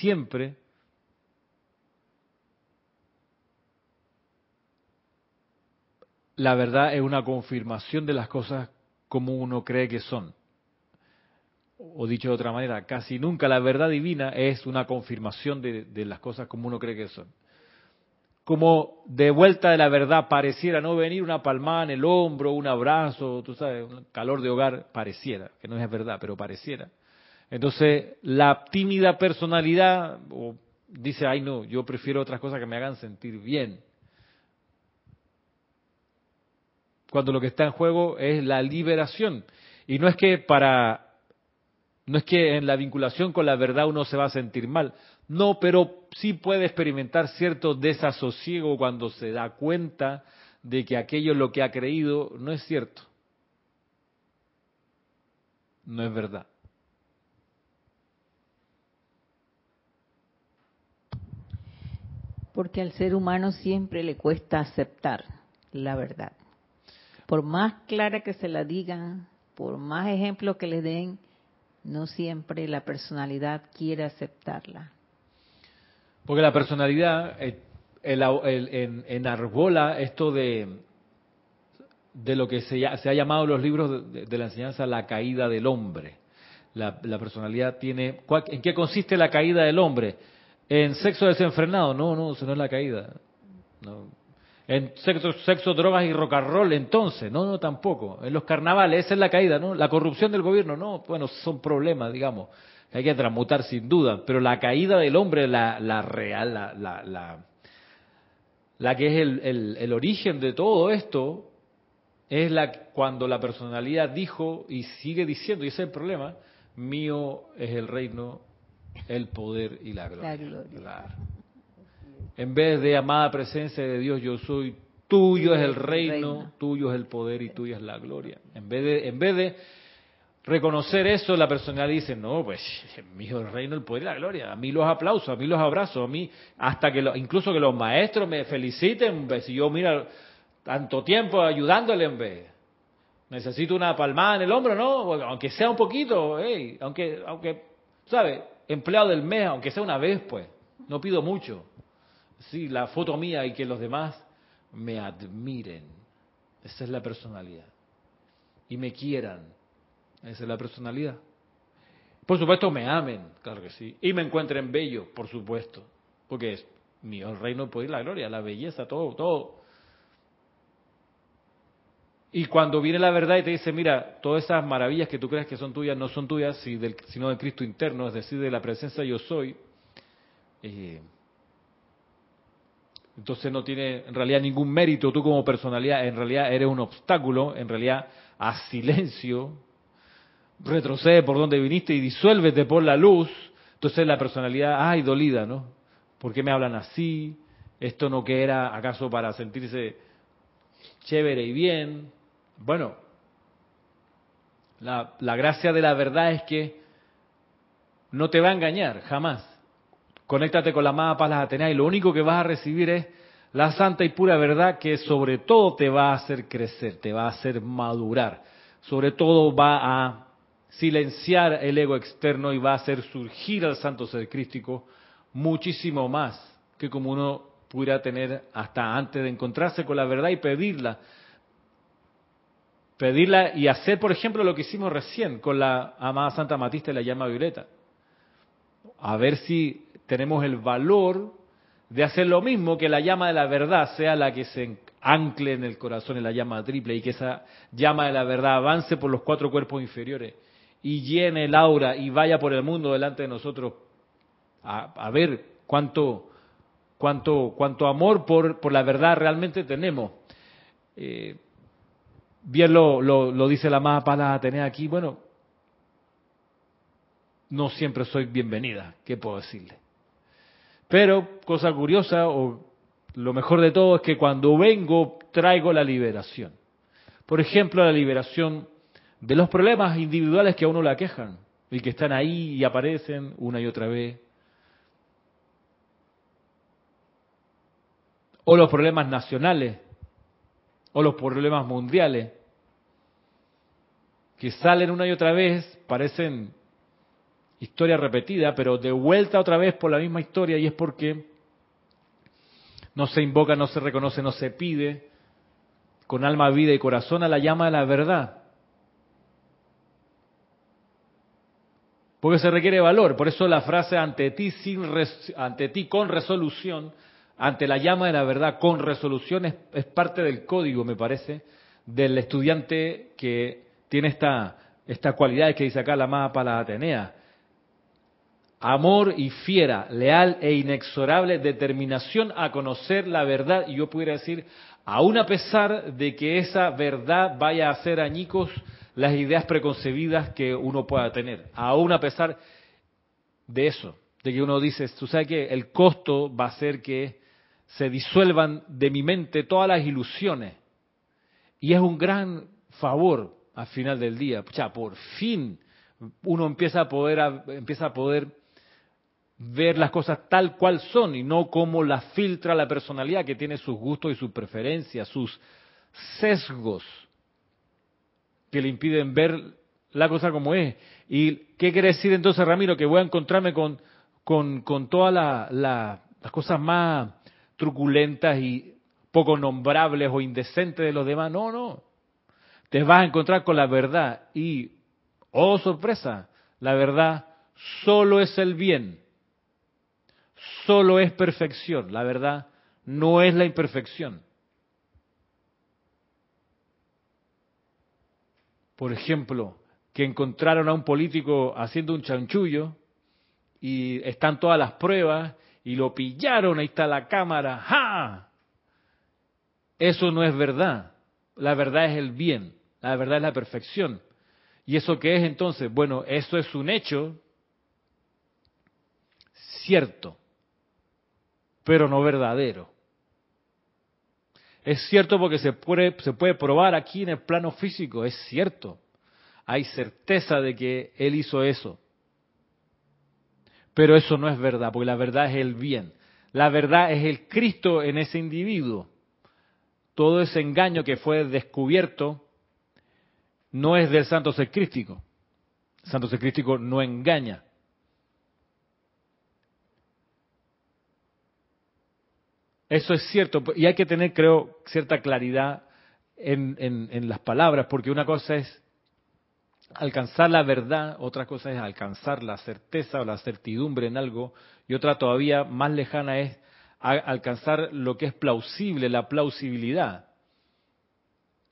siempre, la verdad es una confirmación de las cosas como uno cree que son. O dicho de otra manera, casi nunca la verdad divina es una confirmación de, de las cosas como uno cree que son como de vuelta de la verdad pareciera no venir una palmada en el hombro, un abrazo, tú sabes, un calor de hogar, pareciera, que no es verdad, pero pareciera. Entonces, la tímida personalidad dice, ay no, yo prefiero otras cosas que me hagan sentir bien. Cuando lo que está en juego es la liberación. Y no es que para, no es que en la vinculación con la verdad uno se va a sentir mal, no, pero sí puede experimentar cierto desasosiego cuando se da cuenta de que aquello lo que ha creído no es cierto. No es verdad. Porque al ser humano siempre le cuesta aceptar la verdad. Por más clara que se la digan, por más ejemplos que le den, no siempre la personalidad quiere aceptarla. Porque la personalidad eh, el, en, enarbola esto de, de lo que se, se, ha llamado en los libros de, la enseñanza la caída del hombre. La, la personalidad tiene... ¿En qué consiste la caída del hombre? En sexo desenfrenado. No, no, eso no es la caída. No. En sexo, sexo, drogas y rock and roll, entonces, no, no, tampoco. En los carnavales, esa es la caída, ¿no? La corrupción del gobierno, no, bueno, son problemas, digamos, hay que transmutar sin duda, pero la caída del hombre, la, la real, la, la, la, la que es el, el, el, origen de todo esto, es la cuando la personalidad dijo y sigue diciendo, y ese es el problema, mío es el reino, el poder y la gloria. La gloria. Claro. En vez de amada presencia de Dios, yo soy, tuyo es el reino, tuyo es el poder y tuya es la gloria. En vez de, en vez de reconocer eso, la personalidad dice, no, pues el reino, el poder y la gloria. A mí los aplausos, a mí los abrazos, a mí, hasta que lo, incluso que los maestros me feliciten, pues, si yo mira tanto tiempo ayudándole en vez. Necesito una palmada en el hombro, ¿no? Aunque sea un poquito, hey, aunque, aunque, ¿sabe? Empleado del mes, aunque sea una vez, pues. No pido mucho sí, la foto mía y que los demás me admiren. Esa es la personalidad. Y me quieran. Esa es la personalidad. Por supuesto, me amen, claro que sí. Y me encuentren bello, por supuesto. Porque es mío el reino, puede ir la gloria, la belleza, todo, todo. Y cuando viene la verdad y te dice, mira, todas esas maravillas que tú crees que son tuyas no son tuyas, sino del Cristo interno, es decir, de la presencia yo soy, eh, entonces no tiene en realidad ningún mérito tú como personalidad, en realidad eres un obstáculo, en realidad a silencio, retrocede por donde viniste y disuélvete por la luz, entonces la personalidad, ay, dolida, ¿no? ¿Por qué me hablan así? ¿Esto no que era acaso para sentirse chévere y bien? Bueno, la, la gracia de la verdad es que no te va a engañar, jamás. Conéctate con la amada paz las Atenas y lo único que vas a recibir es la santa y pura verdad que sobre todo te va a hacer crecer, te va a hacer madurar, sobre todo va a silenciar el ego externo y va a hacer surgir al santo ser crístico muchísimo más que como uno pudiera tener hasta antes de encontrarse con la verdad y pedirla. Pedirla y hacer, por ejemplo, lo que hicimos recién con la amada Santa Matista y la llama violeta. A ver si tenemos el valor de hacer lo mismo, que la llama de la verdad sea la que se ancle en el corazón, en la llama triple, y que esa llama de la verdad avance por los cuatro cuerpos inferiores y llene el aura y vaya por el mundo delante de nosotros a, ver cuánto, cuánto, cuánto amor por, por la verdad realmente tenemos. Eh, bien lo, lo, dice la más para tener aquí, bueno, no siempre soy bienvenida, ¿qué puedo decirle? Pero, cosa curiosa, o lo mejor de todo, es que cuando vengo traigo la liberación. Por ejemplo, la liberación de los problemas individuales que a uno le aquejan y que están ahí y aparecen una y otra vez. O los problemas nacionales, o los problemas mundiales, que salen una y otra vez, parecen historia repetida, pero de vuelta otra vez por la misma historia y es porque no se invoca, no se reconoce, no se pide con alma, vida y corazón a la llama de la verdad. Porque se requiere valor, por eso la frase ante ti, ti con resolución, ante la llama de la verdad con resolución es, parte del código, me parece, del estudiante que tiene esta, esta cualidad que dice acá la mapa la Atenea. Amor y fiera, leal e inexorable determinación a conocer la verdad, y yo pudiera decir, aún a pesar de que esa verdad vaya a hacer añicos las ideas preconcebidas que uno pueda tener, aún a pesar de eso, de que uno dice, tú sabes que el costo va a ser que se disuelvan de mi mente todas las ilusiones, y es un gran favor al final del día, ya por fin uno empieza a poder empieza a poder ver las cosas tal cual son y no como las filtra la personalidad que tiene sus gustos y sus preferencias, sus sesgos que le impiden ver la cosa como es. ¿Y qué quiere decir entonces, Ramiro? Que voy a encontrarme con, con, con todas las cosas más truculentas y poco nombrables o indecentes de los demás. No, no. Te vas a encontrar con la verdad y, oh sorpresa, la verdad solo es el bien, solo es perfección. La verdad no es la imperfección. Por ejemplo, que encontraron a un político haciendo un chanchullo y están todas las pruebas y lo pillaron, ahí está la cámara, ¡ja! Eso no es verdad. La verdad es el bien, la verdad es la perfección. ¿Y eso qué es entonces? Bueno, eso es un hecho cierto, pero no verdadero. Es cierto porque se puede, se puede probar aquí en el plano físico, es cierto. Hay certeza de que Él hizo eso. Pero eso no es verdad, porque la verdad es el bien. La verdad es el Cristo en ese individuo. Todo ese engaño que fue descubierto no es del santo ser crístico. El santo ser crístico no engaña. Eso es cierto, y hay que tener, creo, cierta claridad en, en, las palabras, porque una cosa es alcanzar la verdad, otra cosa es alcanzar la certeza o la certidumbre en algo, y otra todavía más lejana es alcanzar lo que es plausible, la plausibilidad.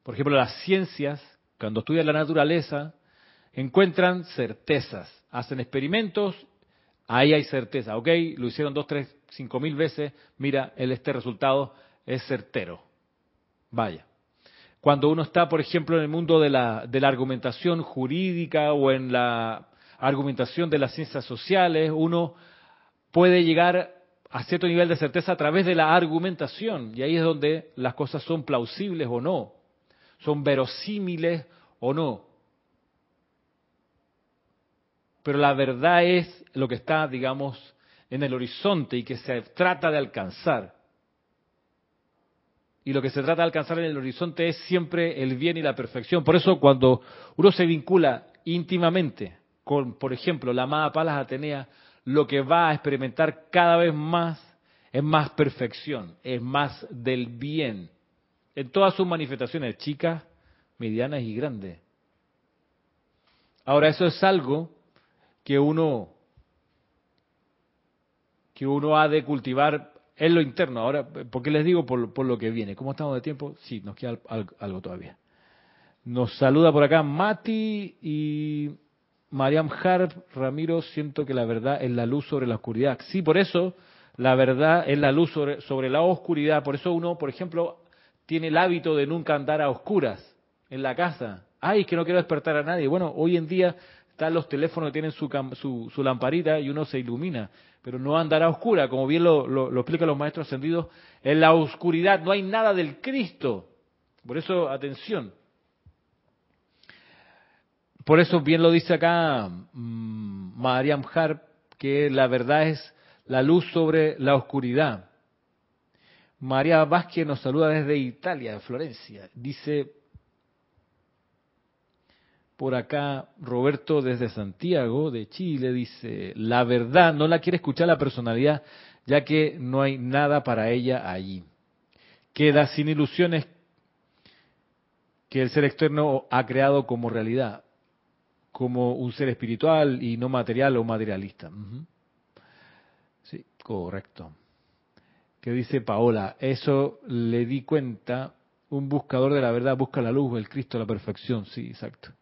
Por ejemplo, las ciencias, cuando estudian la naturaleza, encuentran certezas, hacen experimentos, ahí hay certeza, ¿ok? Lo hicieron dos, tres, cinco mil veces, mira, este resultado es certero. Vaya. Cuando uno está, por ejemplo, en el mundo de la, de la argumentación jurídica o en la argumentación de las ciencias sociales, uno puede llegar a cierto nivel de certeza a través de la argumentación. Y ahí es donde las cosas son plausibles o no, son verosímiles o no. Pero la verdad es lo que está, digamos, en el horizonte y que se trata de alcanzar. Y lo que se trata de alcanzar en el horizonte es siempre el bien y la perfección. Por eso cuando uno se vincula íntimamente con, por ejemplo, la amada Palas Atenea, lo que va a experimentar cada vez más es más perfección, es más del bien. En todas sus manifestaciones, chicas, medianas y grandes. Ahora, eso es algo que uno que uno ha de cultivar en lo interno. Ahora, ¿por qué les digo? Por, lo que viene. ¿Cómo estamos de tiempo? Sí, nos queda algo, todavía. Nos saluda por acá Mati y Mariam Harp. Ramiro, siento que la verdad es la luz sobre la oscuridad. Sí, por eso la verdad es la luz sobre, sobre la oscuridad. Por eso uno, por ejemplo, tiene el hábito de nunca andar a oscuras en la casa. Ay, que no quiero despertar a nadie. Bueno, hoy en día están los teléfonos que tienen su, su lamparita y uno se ilumina pero no andará oscura, como bien lo, explican los maestros ascendidos. En la oscuridad no hay nada del Cristo. Por eso, atención. Por eso bien lo dice acá mmm, Mariam Harp, que la verdad es la luz sobre la oscuridad. María Vázquez nos saluda desde Italia, Florencia. Dice, por acá, Roberto desde Santiago, de Chile, dice, la verdad no la quiere escuchar la personalidad, ya que no hay nada para ella allí. Queda sin ilusiones que el ser externo ha creado como realidad, como un ser espiritual y no material o materialista. Sí, correcto. ¿Qué dice Paola? Eso le di cuenta, un buscador de la verdad busca la luz, el Cristo, la perfección. Sí, exacto.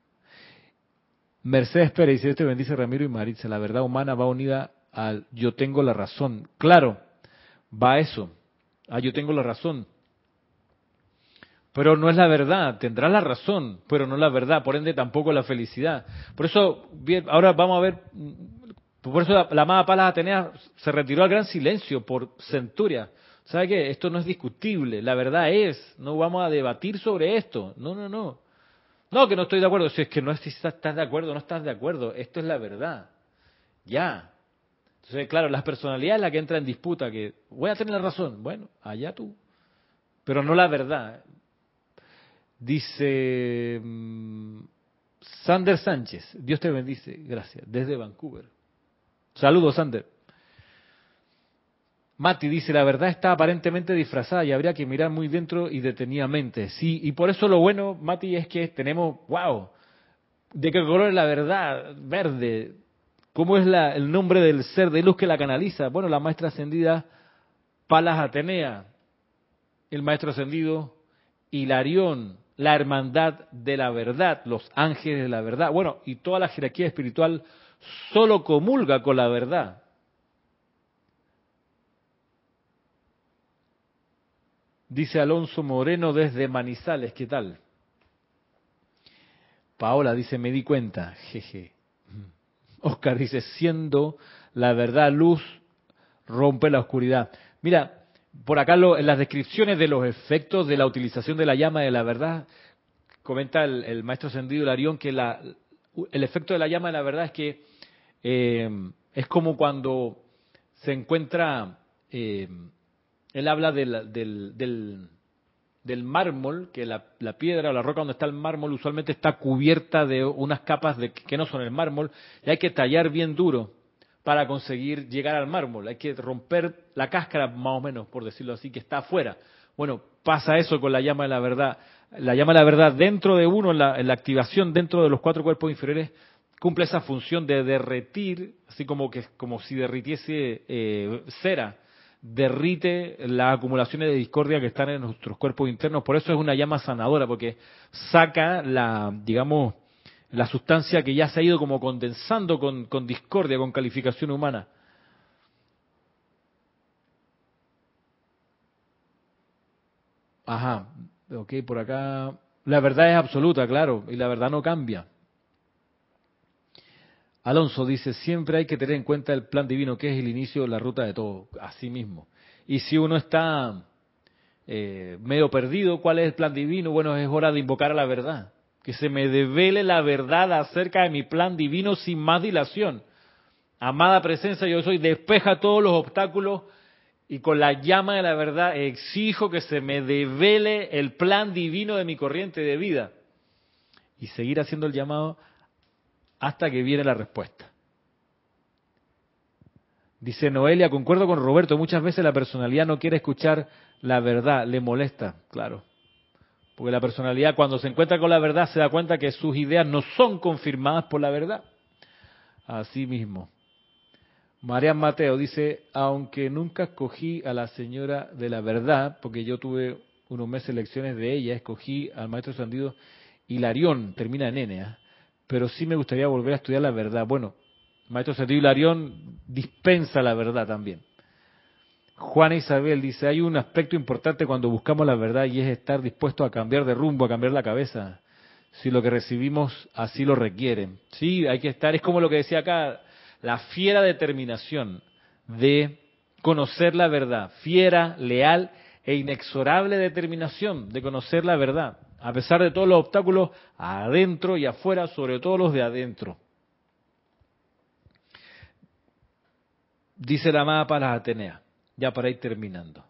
Mercedes Pérez dice, te bendice Ramiro y Maritza, la verdad humana va unida al yo tengo la razón. Claro, va eso, ah, yo tengo la razón. Pero no es la verdad, tendrá la razón, pero no la verdad, por ende tampoco la felicidad. Por eso, bien, ahora vamos a ver, por eso la, amada Palas Atenea se retiró al gran silencio por centuria. ¿Sabe qué? Esto no es discutible, la verdad es, no vamos a debatir sobre esto. No, no, no. No, que no estoy de acuerdo. Si es que no estás de acuerdo, no estás de acuerdo. Esto es la verdad. Ya. Entonces, claro, las personalidades la que entra en disputa, que voy a tener la razón. Bueno, allá tú. Pero no la verdad. Dice mm, Sander Sánchez, Dios te bendice, gracias, desde Vancouver. Saludos, Sander. Mati dice, la verdad está aparentemente disfrazada y habría que mirar muy dentro y detenidamente. Sí, y por eso lo bueno, Mati, es que tenemos, wow, ¿de qué color es la verdad? Verde. ¿Cómo es el nombre del ser de luz que la canaliza? Bueno, la maestra ascendida Palas Atenea, el maestro ascendido Hilarión, la hermandad de la verdad, los ángeles de la verdad. Bueno, y toda la jerarquía espiritual solo comulga con la verdad. Dice Alonso Moreno desde Manizales, ¿qué tal? Paola dice, me di cuenta, jeje. Oscar dice, siendo la verdad luz, rompe la oscuridad. Mira, por acá en las descripciones de los efectos de la utilización de la llama de la verdad, comenta el, maestro Sendido Larión que la, el efecto de la llama de la verdad es que eh, es como cuando se encuentra eh, él habla del, del, del, mármol, que la, la, piedra o la roca donde está el mármol usualmente está cubierta de unas capas de, que no son el mármol, y hay que tallar bien duro para conseguir llegar al mármol. Hay que romper la cáscara, más o menos, por decirlo así, que está afuera. Bueno, pasa eso con la llama de la verdad. La llama de la verdad dentro de uno, en la, en la activación dentro de los cuatro cuerpos inferiores, cumple esa función de derretir, así como que como si derritiese eh, cera derrite las acumulaciones de discordia que están en nuestros cuerpos internos. Por eso es una llama sanadora, porque saca la, digamos, la sustancia que ya se ha ido como condensando con, con discordia, con calificación humana. Ajá, ok, por acá. La verdad es absoluta, claro, y la verdad no cambia. Alonso dice, siempre hay que tener en cuenta el plan divino, que es el inicio de la ruta de todo, así mismo. Y si uno está eh, medio perdido, ¿cuál es el plan divino? Bueno, es hora de invocar a la verdad, que se me devele la verdad acerca de mi plan divino sin más dilación. Amada presencia, yo soy, despeja todos los obstáculos y con la llama de la verdad exijo que se me devele el plan divino de mi corriente de vida. Y seguir haciendo el llamado hasta que viene la respuesta. Dice Noelia, concuerdo con Roberto, muchas veces la personalidad no quiere escuchar la verdad, le molesta, claro. Porque la personalidad cuando se encuentra con la verdad se da cuenta que sus ideas no son confirmadas por la verdad. Así mismo. María Mateo dice, aunque nunca escogí a la señora de la verdad, porque yo tuve unos meses lecciones de ella, escogí al maestro Sandido Hilarión, termina en N, ¿ah? Pero sí me gustaría volver a estudiar la verdad. Bueno, Maestro Sergio Hilarión dispensa la verdad también. Juana Isabel dice, hay un aspecto importante cuando buscamos la verdad y es estar dispuesto a cambiar de rumbo, a cambiar la cabeza, si lo que recibimos así lo requiere. Sí, hay que estar, es como lo que decía acá, la fiera determinación de conocer la verdad, fiera, leal e inexorable determinación de conocer la verdad a pesar de todos los obstáculos, adentro y afuera, sobre todo los de adentro. Dice la amada para Atenea, ya para ir terminando.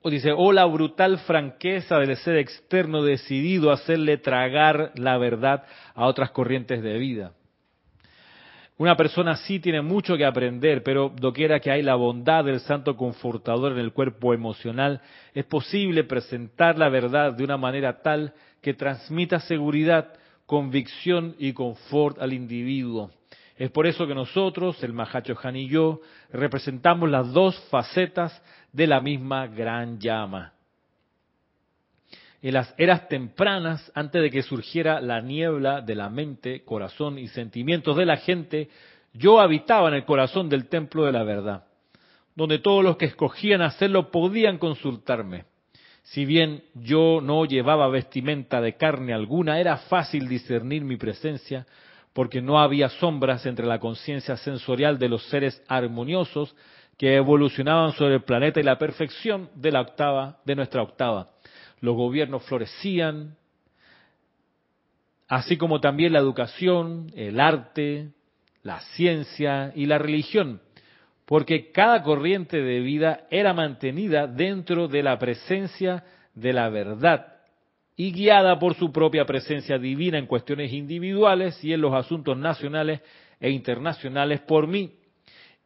O dice, o la brutal franqueza del ser externo decidido a hacerle tragar la verdad a otras corrientes de vida. Una persona sí tiene mucho que aprender, pero doquiera que hay la bondad del santo confortador en el cuerpo emocional, es posible presentar la verdad de una manera tal que transmita seguridad, convicción y confort al individuo. Es por eso que nosotros, el Mahacho Han y yo, representamos las dos facetas de la misma gran llama en las eras tempranas, antes de que surgiera la niebla de la mente, corazón y sentimientos de la gente, yo habitaba en el corazón del templo de la verdad, donde todos los que escogían hacerlo podían consultarme. Si bien yo no llevaba vestimenta de carne alguna, era fácil discernir mi presencia, porque no había sombras entre la conciencia sensorial de los seres armoniosos que evolucionaban sobre el planeta y la perfección de la octava, de nuestra octava los gobiernos florecían, así como también la educación, el arte, la ciencia y la religión, porque cada corriente de vida era mantenida dentro de la presencia de la verdad y guiada por su propia presencia divina en cuestiones individuales y en los asuntos nacionales e internacionales por mí.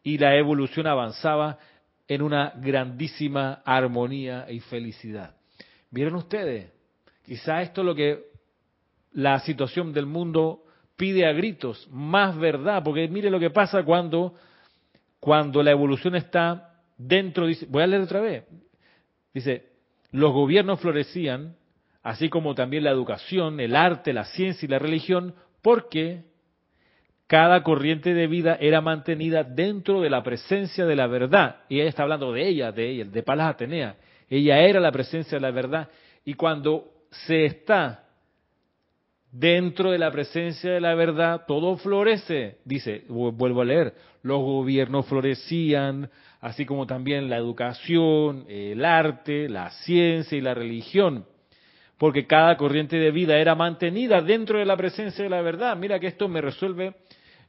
Y la evolución avanzaba en una grandísima armonía y felicidad. ¿Vieron ustedes? Quizá esto es lo que la situación del mundo pide a gritos, más verdad, porque mire lo que pasa cuando, cuando la evolución está dentro, dice, voy a leer otra vez, dice, los gobiernos florecían así como también la educación, el arte, la ciencia y la religión, porque cada corriente de vida era mantenida dentro de la presencia de la verdad. Y ella está hablando de ella, de ella, de Palas Atenea. Ella era la presencia de la verdad. Y cuando se está dentro de la presencia de la verdad, todo florece. Dice, vuelvo a leer, los gobiernos florecían, así como también la educación, el arte, la ciencia y la religión porque cada corriente de vida era mantenida dentro de la presencia de la verdad. Mira que esto me resuelve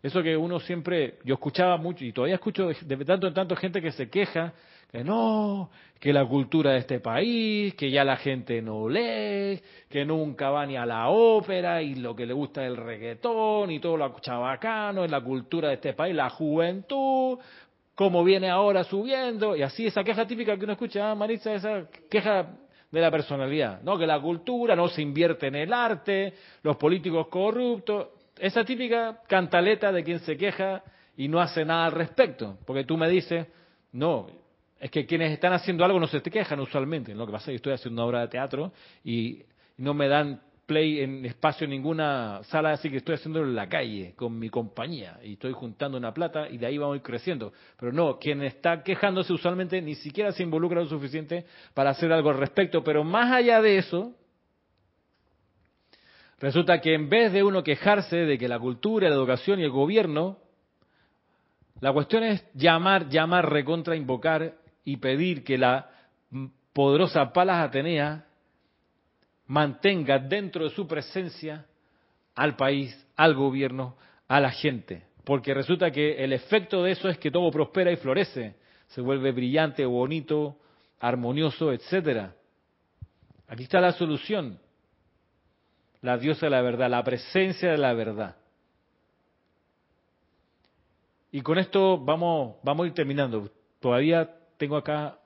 eso que uno siempre, yo escuchaba mucho y todavía escucho de, tanto en tanto gente que se queja, que no, que la cultura de este país, que ya la gente no lee, que nunca va ni a la ópera y lo que le gusta es el reggaetón y todo lo chabacano en la cultura de este país, la juventud, como viene ahora subiendo, y así esa queja típica que uno escucha, ah, Marisa, esa queja de la personalidad, ¿no? Que la cultura no se invierte en el arte, los políticos corruptos, esa típica cantaleta de quien se queja y no hace nada al respecto, porque tú me dices, no, es que quienes están haciendo algo no se te quejan usualmente, lo que pasa es que estoy haciendo una obra de teatro y no me dan play en espacio en ninguna sala, así que estoy haciéndolo en la calle con mi compañía y estoy juntando una plata y de ahí vamos a ir creciendo. Pero no, quien está quejándose usualmente ni siquiera se involucra lo suficiente para hacer algo al respecto. Pero más allá de eso, resulta que en vez de uno quejarse de que la cultura, la educación y el gobierno, la cuestión es llamar, llamar, recontra, invocar y pedir que la poderosa Palas Atenea mantenga dentro de su presencia al país, al gobierno, a la gente. Porque resulta que el efecto de eso es que todo prospera y florece, se vuelve brillante, bonito, armonioso, etcétera. Aquí está la solución. La diosa de la verdad, la presencia de la verdad. Y con esto vamos, vamos a ir terminando. Todavía tengo acá,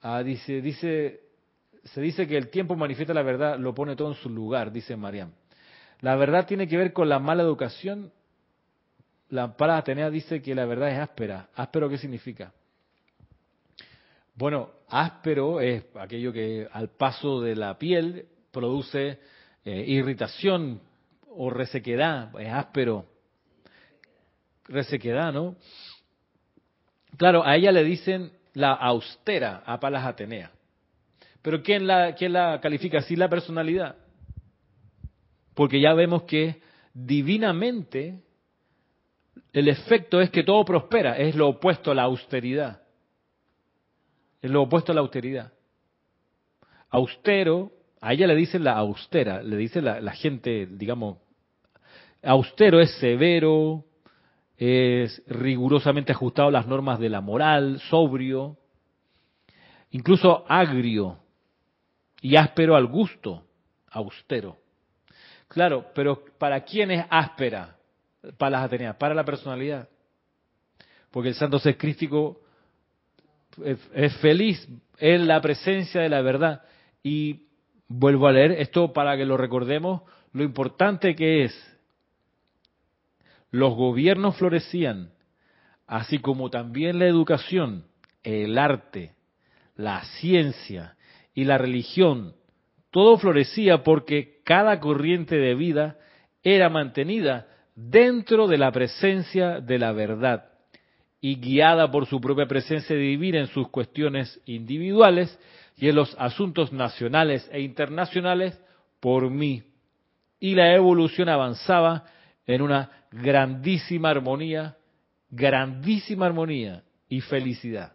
ah, dice, dice se dice que el tiempo manifiesta la verdad, lo pone todo en su lugar, dice Mariam. La verdad tiene que ver con la mala educación. La para Atenea dice que la verdad es áspera. ¿Áspero qué significa? Bueno, áspero es aquello que al paso de la piel produce eh, irritación o resequedad, es áspero. Resequedad, ¿no? Claro, a ella le dicen la austera, a Palas Atenea. Pero ¿quién la, quién la califica así? La personalidad. Porque ya vemos que divinamente el efecto es que todo prospera, es lo opuesto a la austeridad. Es lo opuesto a la austeridad. Austero, a ella le dicen la austera, le dice la, la gente, digamos, austero es severo, es rigurosamente ajustado a las normas de la moral, sobrio, incluso agrio, y áspero al gusto, austero. Claro, pero ¿para quién es áspera? Para las Ateneas, para la personalidad. Porque el santo ser crístico es feliz en la presencia de la verdad. Y vuelvo a leer esto para que lo recordemos, lo importante que es. Los gobiernos florecían, así como también la educación, el arte, la ciencia y la religión, todo florecía porque cada corriente de vida era mantenida dentro de la presencia de la verdad y guiada por su propia presencia divina en sus cuestiones individuales y en los asuntos nacionales e internacionales por mí. Y la evolución avanzaba en una grandísima armonía, grandísima armonía y felicidad.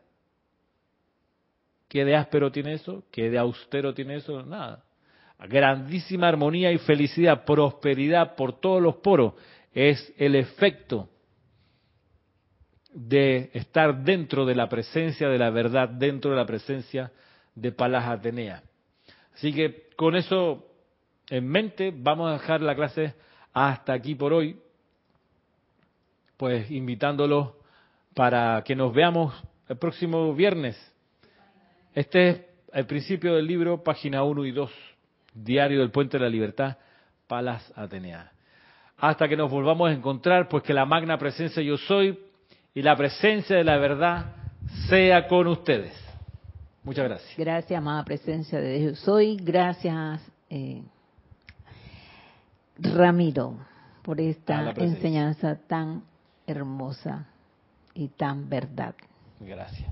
¿Qué de áspero tiene eso? ¿Qué de austero tiene eso? Nada. Grandísima armonía y felicidad, prosperidad por todos los poros. Es el efecto de estar dentro de la presencia de la verdad, dentro de la presencia de Palas Atenea. Así que con eso en mente vamos a dejar la clase hasta aquí por hoy, pues invitándolos para que nos veamos el próximo viernes. Este es el principio del libro, página 1 y 2, Diario del Puente de la Libertad, Palas Atenea. Hasta que nos volvamos a encontrar, pues que la magna presencia yo soy y la presencia de la verdad sea con ustedes. Muchas gracias. Gracias, amada presencia de Dios. Soy. Gracias, eh, Ramiro, por esta enseñanza tan hermosa y tan verdad. Gracias.